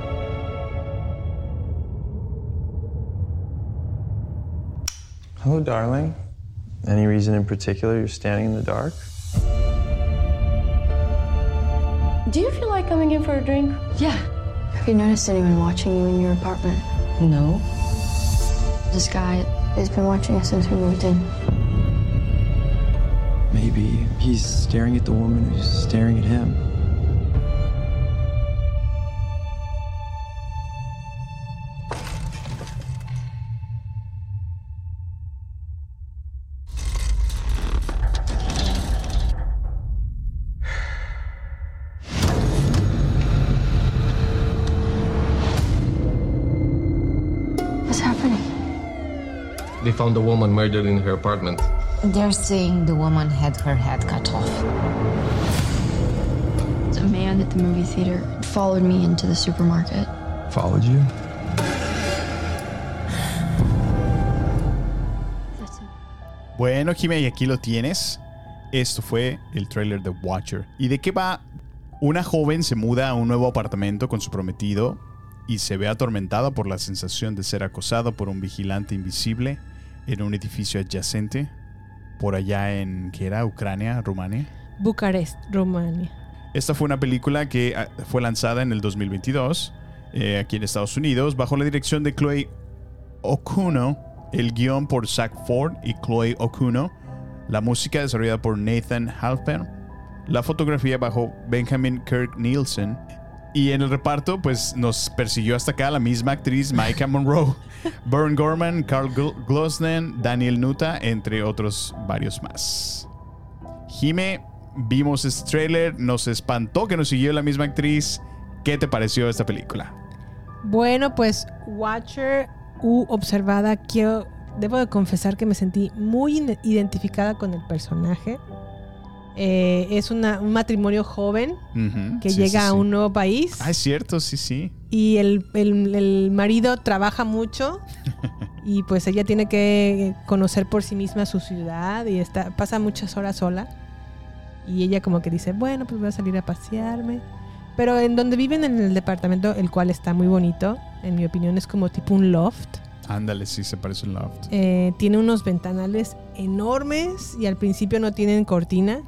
Hello, darling. Any reason in particular you're standing in the dark? Do you feel like coming in for a drink? Yeah. Have you noticed anyone watching you in your apartment? No. This guy has been watching us since we moved in. Maybe he's staring at the woman who's staring at him. Found a woman murdered in her apartment. They're saying the woman had her head cut off. A man at the movie theater followed me into the supermarket. Followed you? Bueno, Jimmy, y aquí lo tienes. Esto fue el trailer de Watcher. ¿Y de qué va? Una joven se muda a un nuevo apartamento con su prometido y se ve atormentada por la sensación de ser acosada por un vigilante invisible en un edificio adyacente por allá en, ¿qué era? Ucrania, Rumania. Bucarest, Rumania. Esta fue una película que ah, fue lanzada en el 2022 eh, aquí en Estados Unidos bajo la dirección de Chloe Okuno, el guion por Zach Ford y Chloe Okuno, la música desarrollada por Nathan Halpern, la fotografía bajo Benjamin Kirk Nielsen y en el reparto pues nos persiguió hasta acá la misma actriz Micah Monroe, *laughs* Bern Gorman, Carl Gl- Glosnen, Daniel Nuta, entre otros varios más. Jime, vimos este trailer, nos espantó que nos siguió la misma actriz. ¿Qué te pareció esta película? Bueno, pues Watcher u Observada, quiero, debo de confesar que me sentí muy identificada con el personaje. Eh, es una- un matrimonio joven que sí, llega sí, a un nuevo país Ah, es cierto, sí, sí. y el, el- el marido trabaja mucho *laughs* y pues ella tiene que conocer por sí misma su ciudad y está, pasa muchas horas sola y ella como que dice, bueno, pues voy a salir a pasearme. Pero en donde viven en el departamento, el cual está muy bonito, en mi opinión es como tipo un loft. Ándale, sí, se parece un loft. Eh, tiene unos ventanales enormes y al principio no tienen cortinas.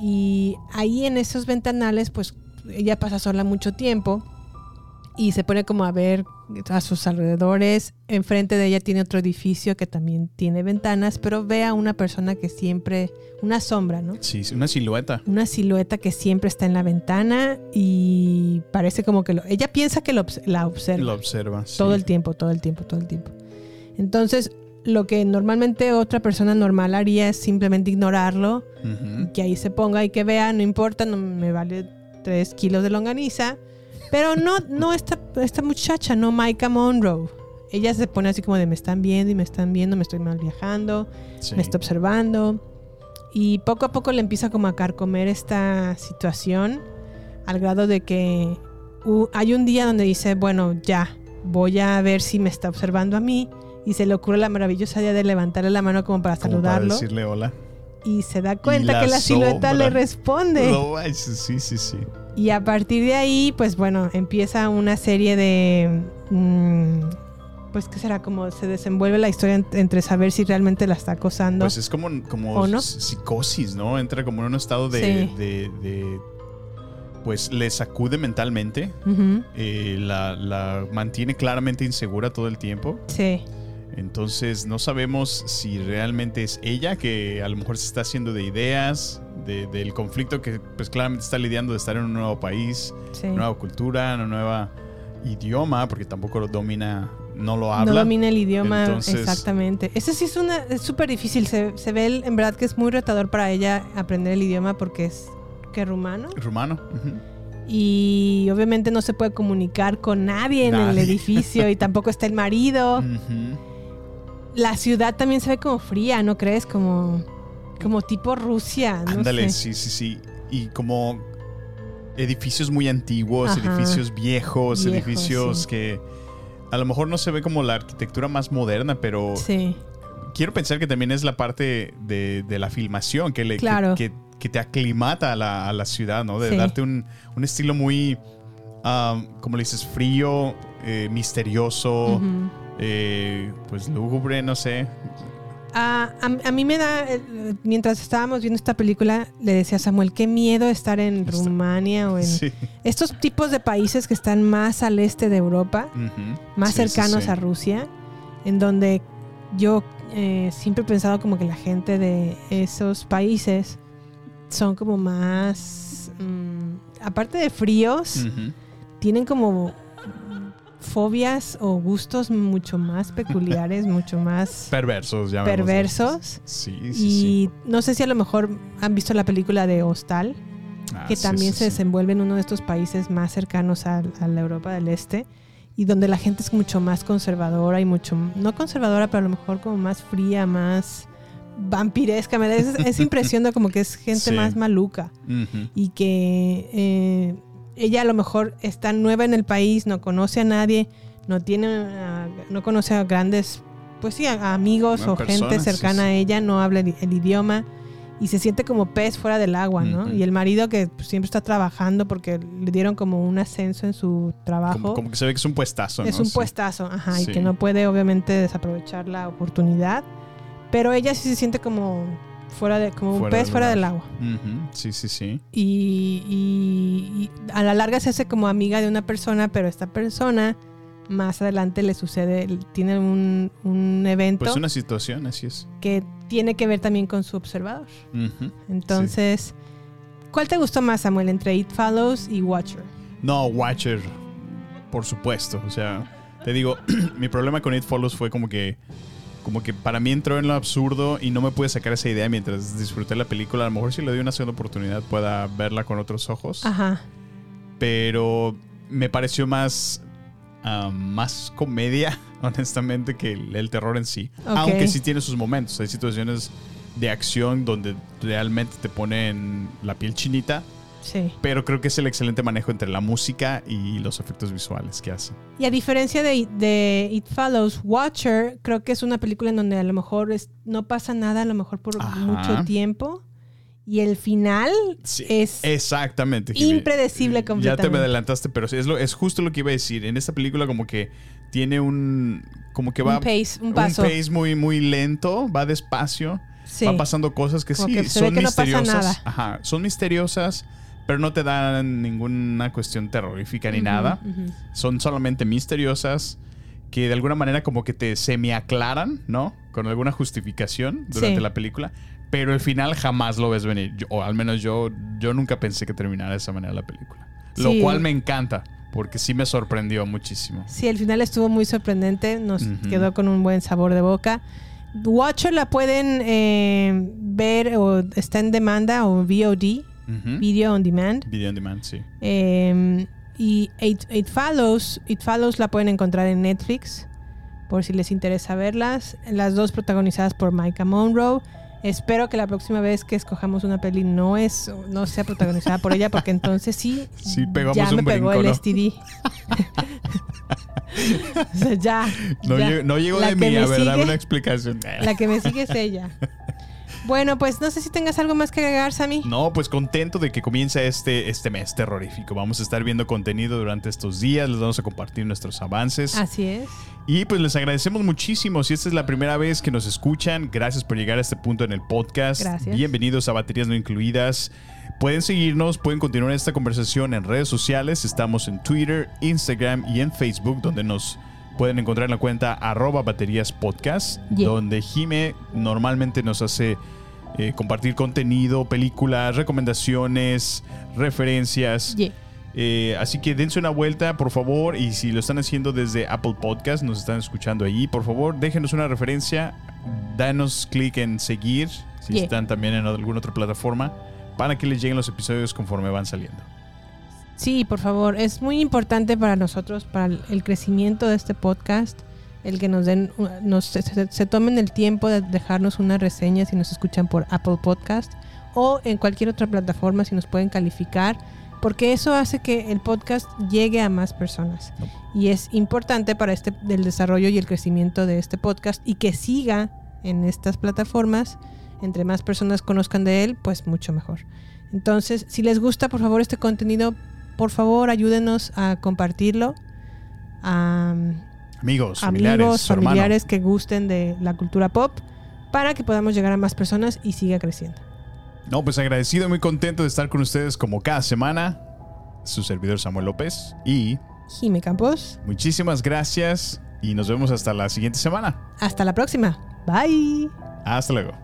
Y ahí en esos ventanales, pues ella pasa sola mucho tiempo y se pone como a ver a sus alrededores. Enfrente de ella tiene otro edificio que también tiene ventanas, pero ve a una persona que siempre, una sombra, ¿no? Sí, una silueta. Una silueta que siempre está en la ventana y parece como que lo, ella piensa que lo la observa. Lo observa. sí. Todo el tiempo, todo el tiempo, todo el tiempo. Entonces, lo que normalmente otra persona normal haría es simplemente ignorarlo, y que ahí se ponga y que vea, no importa, no me vale tres kilos de longaniza. Pero no, no esta, esta muchacha, no Micah Monroe. Ella se pone así como de me están viendo y me están viendo, me estoy mal viajando, Sí. me está observando. Y poco a poco le empieza como a carcomer esta situación al grado de que uh, hay un día donde dice, bueno, ya, voy a ver si me está observando a mí. Y se le ocurre la maravillosa idea de levantarle la mano como para Como saludarlo. Para decirle hola. y se da cuenta la que la silueta le responde. No, sí, sí, sí. Y a partir de ahí, pues bueno, empieza una serie de... mm, pues qué será, como se desenvuelve la historia ent- entre saber si realmente la está acosando. Pues es como, como ¿O no? s- psicosis, ¿no? Entra como en un estado de, Sí. de- de- Pues le sacude mentalmente. Eh, la, la mantiene claramente insegura todo el tiempo. Sí. Entonces no sabemos si realmente es ella que a lo mejor se está haciendo de ideas, de- del conflicto que pues claramente está lidiando de estar en un nuevo país, Sí. nueva cultura, una nueva idioma, porque tampoco lo domina, no lo habla. No domina el idioma Entonces, exactamente. Ese sí es una es súper difícil. Se, se ve el- en verdad que es muy retador para ella aprender el idioma porque es que rumano. Rumano. Y obviamente no se puede comunicar con nadie en el edificio y tampoco está el marido. *laughs* Ujú. La ciudad también se ve como fría, ¿no crees? Como, como tipo Rusia. No Ándale, sé. sí, sí, sí. Y como edificios muy antiguos, Ajá. edificios viejos, edificios sí. que a lo mejor no se ve como la arquitectura más moderna, pero Sí. quiero pensar que también es la parte de, de la filmación que le que- Claro. que, que te aclimata a la, a la ciudad, ¿no? De Sí. darte un, un estilo muy, um, como le dices, frío, eh, misterioso. Eh, pues lúgubre, no sé. Ah, a, a mí me da, eh, mientras estábamos viendo esta película, le decía a Samuel, qué miedo estar en Rumania o en Sí. estos tipos de países que están más al este de Europa, más Sí, cercanos sí. a Rusia, en donde yo eh, siempre he pensado como que la gente de esos países son como más, mm, aparte de fríos, tienen como fobias o gustos mucho más peculiares, mucho más Perversos, ya perversos. Sí, sí, y sí. no sé si a lo mejor han visto la película de Hostal, Ah, que también se desenvuelve en uno de estos países más cercanos a, a la Europa del Este y donde la gente es mucho más conservadora y mucho, no conservadora, pero a lo mejor como más fría, más vampiresca. Me da esa, esa *laughs* impresión de como que es gente más maluca y que eh, ella a lo mejor está nueva en el país, no conoce a nadie, no tiene, ah, no conoce a grandes, pues sí, a, amigos Bueno, o gente sí, cercana sí. a ella, no habla el, el idioma y se siente como pez fuera del agua, ¿no? Y el marido que siempre está trabajando porque le dieron como un ascenso en su trabajo. Como, como que se ve que es un puestazo, Es ¿no? un Sí. puestazo, ajá, y que no puede obviamente desaprovechar la oportunidad. Pero ella sí se siente como fuera de, como un pez del fuera del agua. Sí, sí, sí. Y, y- y a la larga se hace como amiga de una persona, pero esta persona más adelante le sucede, tiene un, un evento Pues una situación, así es. que tiene que ver también con su observador. Entonces, ¿cuál te gustó más, Samuel, entre It Follows y Watcher? No, Watcher, por supuesto. O sea, te digo, *clears throat* mi problema con It Follows fue como que, como que para mí entró en lo absurdo y no me pude sacar esa idea mientras disfruté la película. A lo mejor si le doy una segunda oportunidad pueda verla con otros ojos. Ajá. Pero me pareció más, más comedia, *laughs* honestamente, que el, el terror en sí. Aunque sí tiene sus momentos. Hay situaciones de acción donde realmente te ponen la piel chinita. Sí. Pero creo que es el excelente manejo entre la música y los efectos visuales que hacen. Y a diferencia de, de It Follows, Watcher creo que es una película en donde a lo mejor es- no pasa nada, a lo mejor por Ajá. mucho tiempo. Y el final es Exactamente. Impredecible Ya completamente. te me adelantaste, pero es, lo, es justo lo que iba a decir. En esta película como que tiene un... Como que va... Un pace, un paso. pace muy, muy lento, va despacio. Sí. Va pasando cosas que Como sí que son que no pasa misteriosas. nada. Ajá, son misteriosas, pero no te dan ninguna cuestión terrorífica ni Ujú, nada. ujú. Son solamente misteriosas que de alguna manera como que te semi-aclaran, ¿no? Con alguna justificación durante Sí. la película. Pero el final jamás lo ves venir. Yo- o al menos yo, yo nunca pensé que terminara de esa manera la película. Lo Sí. cual me encanta, porque sí me sorprendió muchísimo. Sí, el final estuvo muy sorprendente, nos Ujú. quedó con un buen sabor de boca. Watcher la pueden eh, ver o está en demanda o VOD, Ujú. Video on Demand. Video on demand, sí. Eh, y It, It Follows, It Follows la pueden encontrar en Netflix, por si les interesa verlas. Las dos protagonizadas por Micah Monroe. Espero que la próxima vez que escogamos una peli no es no sea protagonizada por ella, porque entonces sí, Sí, pegamos ya me un pegó brinco, el ¿no? STD. *laughs* O sea, ya. No, ya. llegó, no llegó La de mí, me a ver, dame sigue- una explicación. La que me sigue es ella. *laughs* Bueno, pues no sé si tengas algo más que agregar, Sammy. No, pues contento de que comienza este, este mes terrorífico. Vamos a estar viendo contenido durante estos días, les vamos a compartir nuestros avances. Así es. Y pues les agradecemos muchísimo. Si esta es la primera vez que nos escuchan, gracias por llegar a este punto en el podcast. Gracias. Bienvenidos a Baterías No Incluidas. Pueden seguirnos, pueden continuar esta conversación en redes sociales. Estamos en Twitter, Instagram y en Facebook, donde nos pueden encontrar en la cuenta arroba baterías podcast, Yeah. donde Jime normalmente nos hace eh, compartir contenido, películas, recomendaciones, referencias. Yeah. Eh, así que dense una vuelta, por favor. Y si lo están haciendo desde Apple Podcast, nos están escuchando allí, por favor, déjenos una referencia. Danos clic en seguir, si Yeah. están también en alguna otra plataforma, para que les lleguen los episodios conforme van saliendo. Sí, por favor, es muy importante para nosotros, para el- el crecimiento de este podcast, el que nos den, nos, se, tomen el tiempo de dejarnos una reseña si nos escuchan por Apple Podcast o en cualquier otra plataforma si nos pueden calificar, porque eso hace que el podcast llegue a más personas y es importante para este el desarrollo y el crecimiento de este podcast y que siga en estas plataformas Entre más personas conozcan de él, pues mucho mejor. Entonces, si les gusta, por favor, este contenido, por favor, ayúdenos a compartirlo. Amigos, familiares, amigos, hermano. familiares que gusten de la cultura pop para que podamos llegar a más personas y siga creciendo. No, pues agradecido muy contento de estar con ustedes como cada semana. Su servidor Samuel López. Y Jime Campos, muchísimas gracias y nos vemos hasta la siguiente semana. hasta la próxima. Bye. Hasta luego.